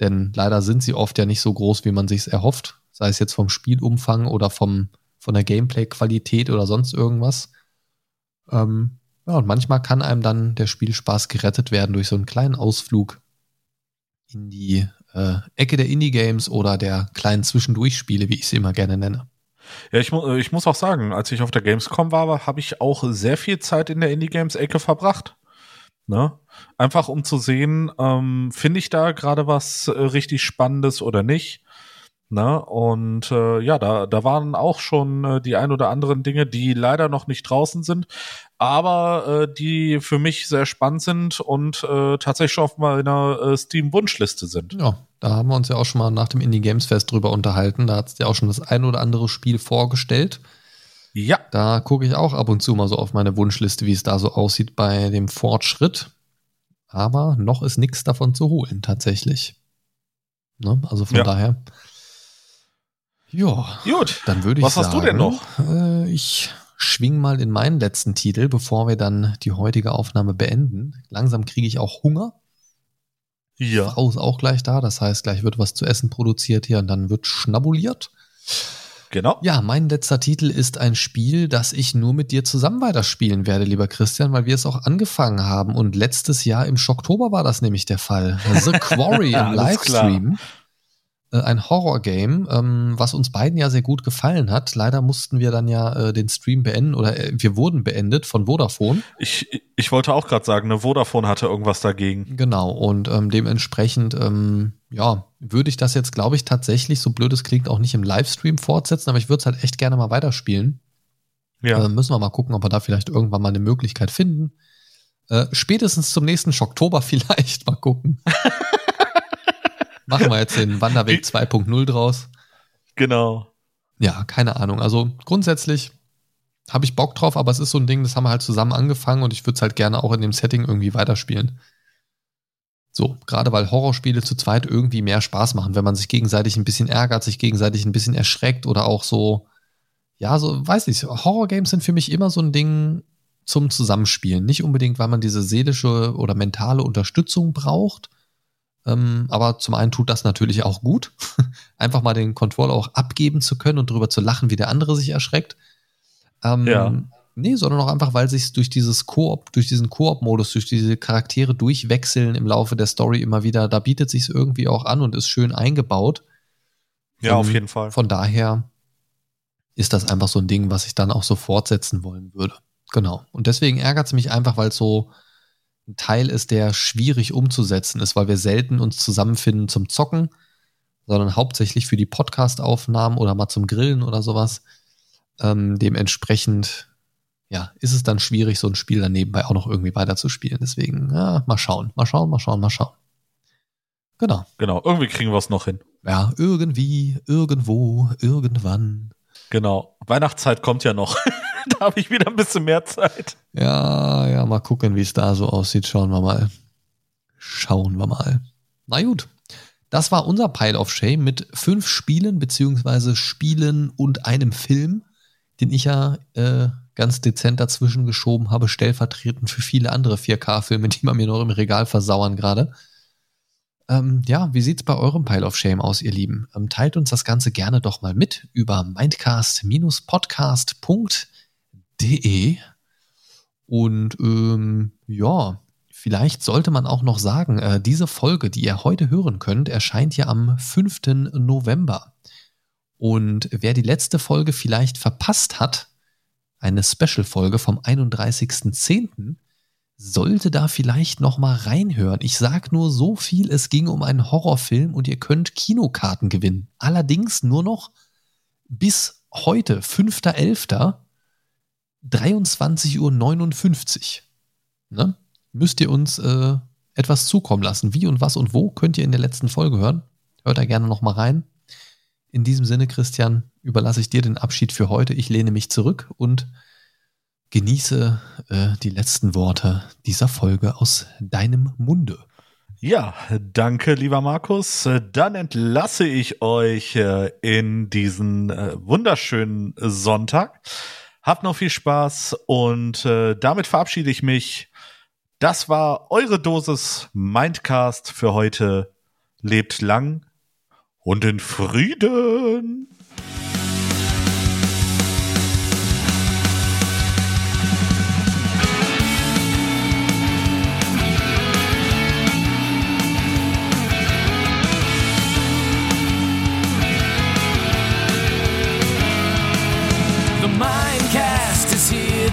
Denn leider sind sie oft ja nicht so groß, wie man sich erhofft. Sei es jetzt vom Spielumfang oder vom, von der Gameplay-Qualität oder sonst irgendwas. Ähm, ja, und manchmal kann einem dann der Spielspaß gerettet werden durch so einen kleinen Ausflug in die äh, Ecke der Indie-Games oder der kleinen Zwischendurchspiele, wie ich sie immer gerne nenne. Ja, ich, mu ich muss auch sagen, als ich auf der Gamescom war, habe ich auch sehr viel Zeit in der Indie-Games-Ecke verbracht. Ne? Einfach um zu sehen, ähm, finde ich da gerade was äh, richtig Spannendes oder nicht. Ne? Und äh, ja, da, da waren auch schon äh, die ein oder anderen Dinge, die leider noch nicht draußen sind, aber äh, die für mich sehr spannend sind und äh, tatsächlich schon auf meiner äh, Steam-Wunschliste sind. Ja, da haben wir uns ja auch schon mal nach dem Indie Games Fest drüber unterhalten. Da hat es ja auch schon das ein oder andere Spiel vorgestellt. Ja. Da gucke ich auch ab und zu mal so auf meine Wunschliste, wie es da so aussieht bei dem Fortschritt. Aber noch ist nichts davon zu holen, tatsächlich. Ne? Also von Ja. daher. Ja, Gut. dann würde ich Was sagen. hast du denn noch? Äh, ich schwing mal in meinen letzten Titel, bevor wir dann die heutige Aufnahme beenden. Langsam kriege ich auch Hunger. Ja. Frau ist auch gleich da, das heißt, gleich wird was zu essen produziert hier und dann wird schnabuliert. Genau. Ja, mein letzter Titel ist ein Spiel, das ich nur mit dir zusammen weiterspielen werde, lieber Christian, weil wir es auch angefangen haben. Und letztes Jahr im Oktober war das nämlich der Fall. The Quarry im Livestream. Äh, Ein Horror-Game, ähm, was uns beiden ja sehr gut gefallen hat. Leider mussten wir dann ja äh, den Stream beenden oder äh, wir wurden beendet von Vodafone. Ich, ich wollte auch gerade sagen, ne, Vodafone hatte irgendwas dagegen. Genau, und ähm, dementsprechend, ähm, ja, würde ich das jetzt, glaube ich, tatsächlich, so blöd es klingt, auch nicht im Livestream fortsetzen, aber ich würde es halt echt gerne mal weiterspielen. Ja. Äh, müssen wir mal gucken, ob wir da vielleicht irgendwann mal eine Möglichkeit finden. Äh, spätestens zum nächsten Oktober vielleicht mal gucken. Machen wir jetzt den Wanderweg 2.0 draus. Genau. Ja, keine Ahnung. Also grundsätzlich habe ich Bock drauf, aber es ist so ein Ding, das haben wir halt zusammen angefangen und ich würde es halt gerne auch in dem Setting irgendwie weiterspielen. So, gerade weil Horrorspiele zu zweit irgendwie mehr Spaß machen, wenn man sich gegenseitig ein bisschen ärgert, sich gegenseitig ein bisschen erschreckt oder auch so, ja, so, weiß ich, Horrorgames sind für mich immer so ein Ding zum Zusammenspielen. Nicht unbedingt, weil man diese seelische oder mentale Unterstützung braucht, ähm, aber zum einen tut das natürlich auch gut, einfach mal den Controller auch abgeben zu können und drüber zu lachen, wie der andere sich erschreckt. Ähm, Ja. Nee, sondern auch einfach, weil sich durch dieses Koop, durch diesen Koop-Modus, durch diese Charaktere durchwechseln im Laufe der Story immer wieder, da bietet sich irgendwie auch an und ist schön eingebaut. Ja, Ähm, auf jeden Fall. Von daher ist das einfach so ein Ding, was ich dann auch so fortsetzen wollen würde. Genau. Und deswegen ärgert es mich einfach, weil es so ein Teil ist, der schwierig umzusetzen ist, weil wir selten uns zusammenfinden zum Zocken, sondern hauptsächlich für die Podcast-Aufnahmen oder mal zum Grillen oder sowas. Ähm, dementsprechend, ja, ist es dann schwierig, so ein Spiel dann nebenbei auch noch irgendwie weiterzuspielen. Deswegen, ja, mal schauen, mal schauen, mal schauen, mal schauen. Genau. Genau. Irgendwie kriegen wir es noch hin. Ja, irgendwie, irgendwo, irgendwann. Genau. Weihnachtszeit kommt ja noch. da habe ich wieder ein bisschen mehr Zeit. Ja, ja, mal gucken, wie es da so aussieht. Schauen wir mal. Schauen wir mal. Na gut. Das war unser Pile of Shame mit fünf Spielen, beziehungsweise Spielen und einem Film, den ich ja äh, ganz dezent dazwischen geschoben habe, stellvertretend für viele andere 4K-Filme, die man mir noch im Regal versauern gerade. Ähm, ja, wie sieht's bei eurem Pile of Shame aus, ihr Lieben? Ähm, teilt uns das Ganze gerne doch mal mit über mindcast-podcast.de und ähm, ja, vielleicht sollte man auch noch sagen, äh, diese Folge, die ihr heute hören könnt, erscheint ja am 5. November. Und wer die letzte Folge vielleicht verpasst hat, eine Special-Folge vom 31.10., sollte da vielleicht noch mal reinhören. Ich sag nur so viel, es ging um einen Horrorfilm und ihr könnt Kinokarten gewinnen. Allerdings nur noch bis heute, 5.11., 23.59 Uhr. Ne? Müsst ihr uns äh, etwas zukommen lassen. Wie und was und wo könnt ihr in der letzten Folge hören. Hört da gerne noch mal rein. In diesem Sinne, Christian, überlasse ich dir den Abschied für heute. Ich lehne mich zurück und genieße äh, die letzten Worte dieser Folge aus deinem Munde. Ja, danke, lieber Markus. Dann entlasse ich euch äh, in diesen äh, wunderschönen Sonntag. Habt noch viel Spaß und äh, damit verabschiede ich mich. Das war eure Dosis Mindcast für heute. Lebt lang und in Frieden.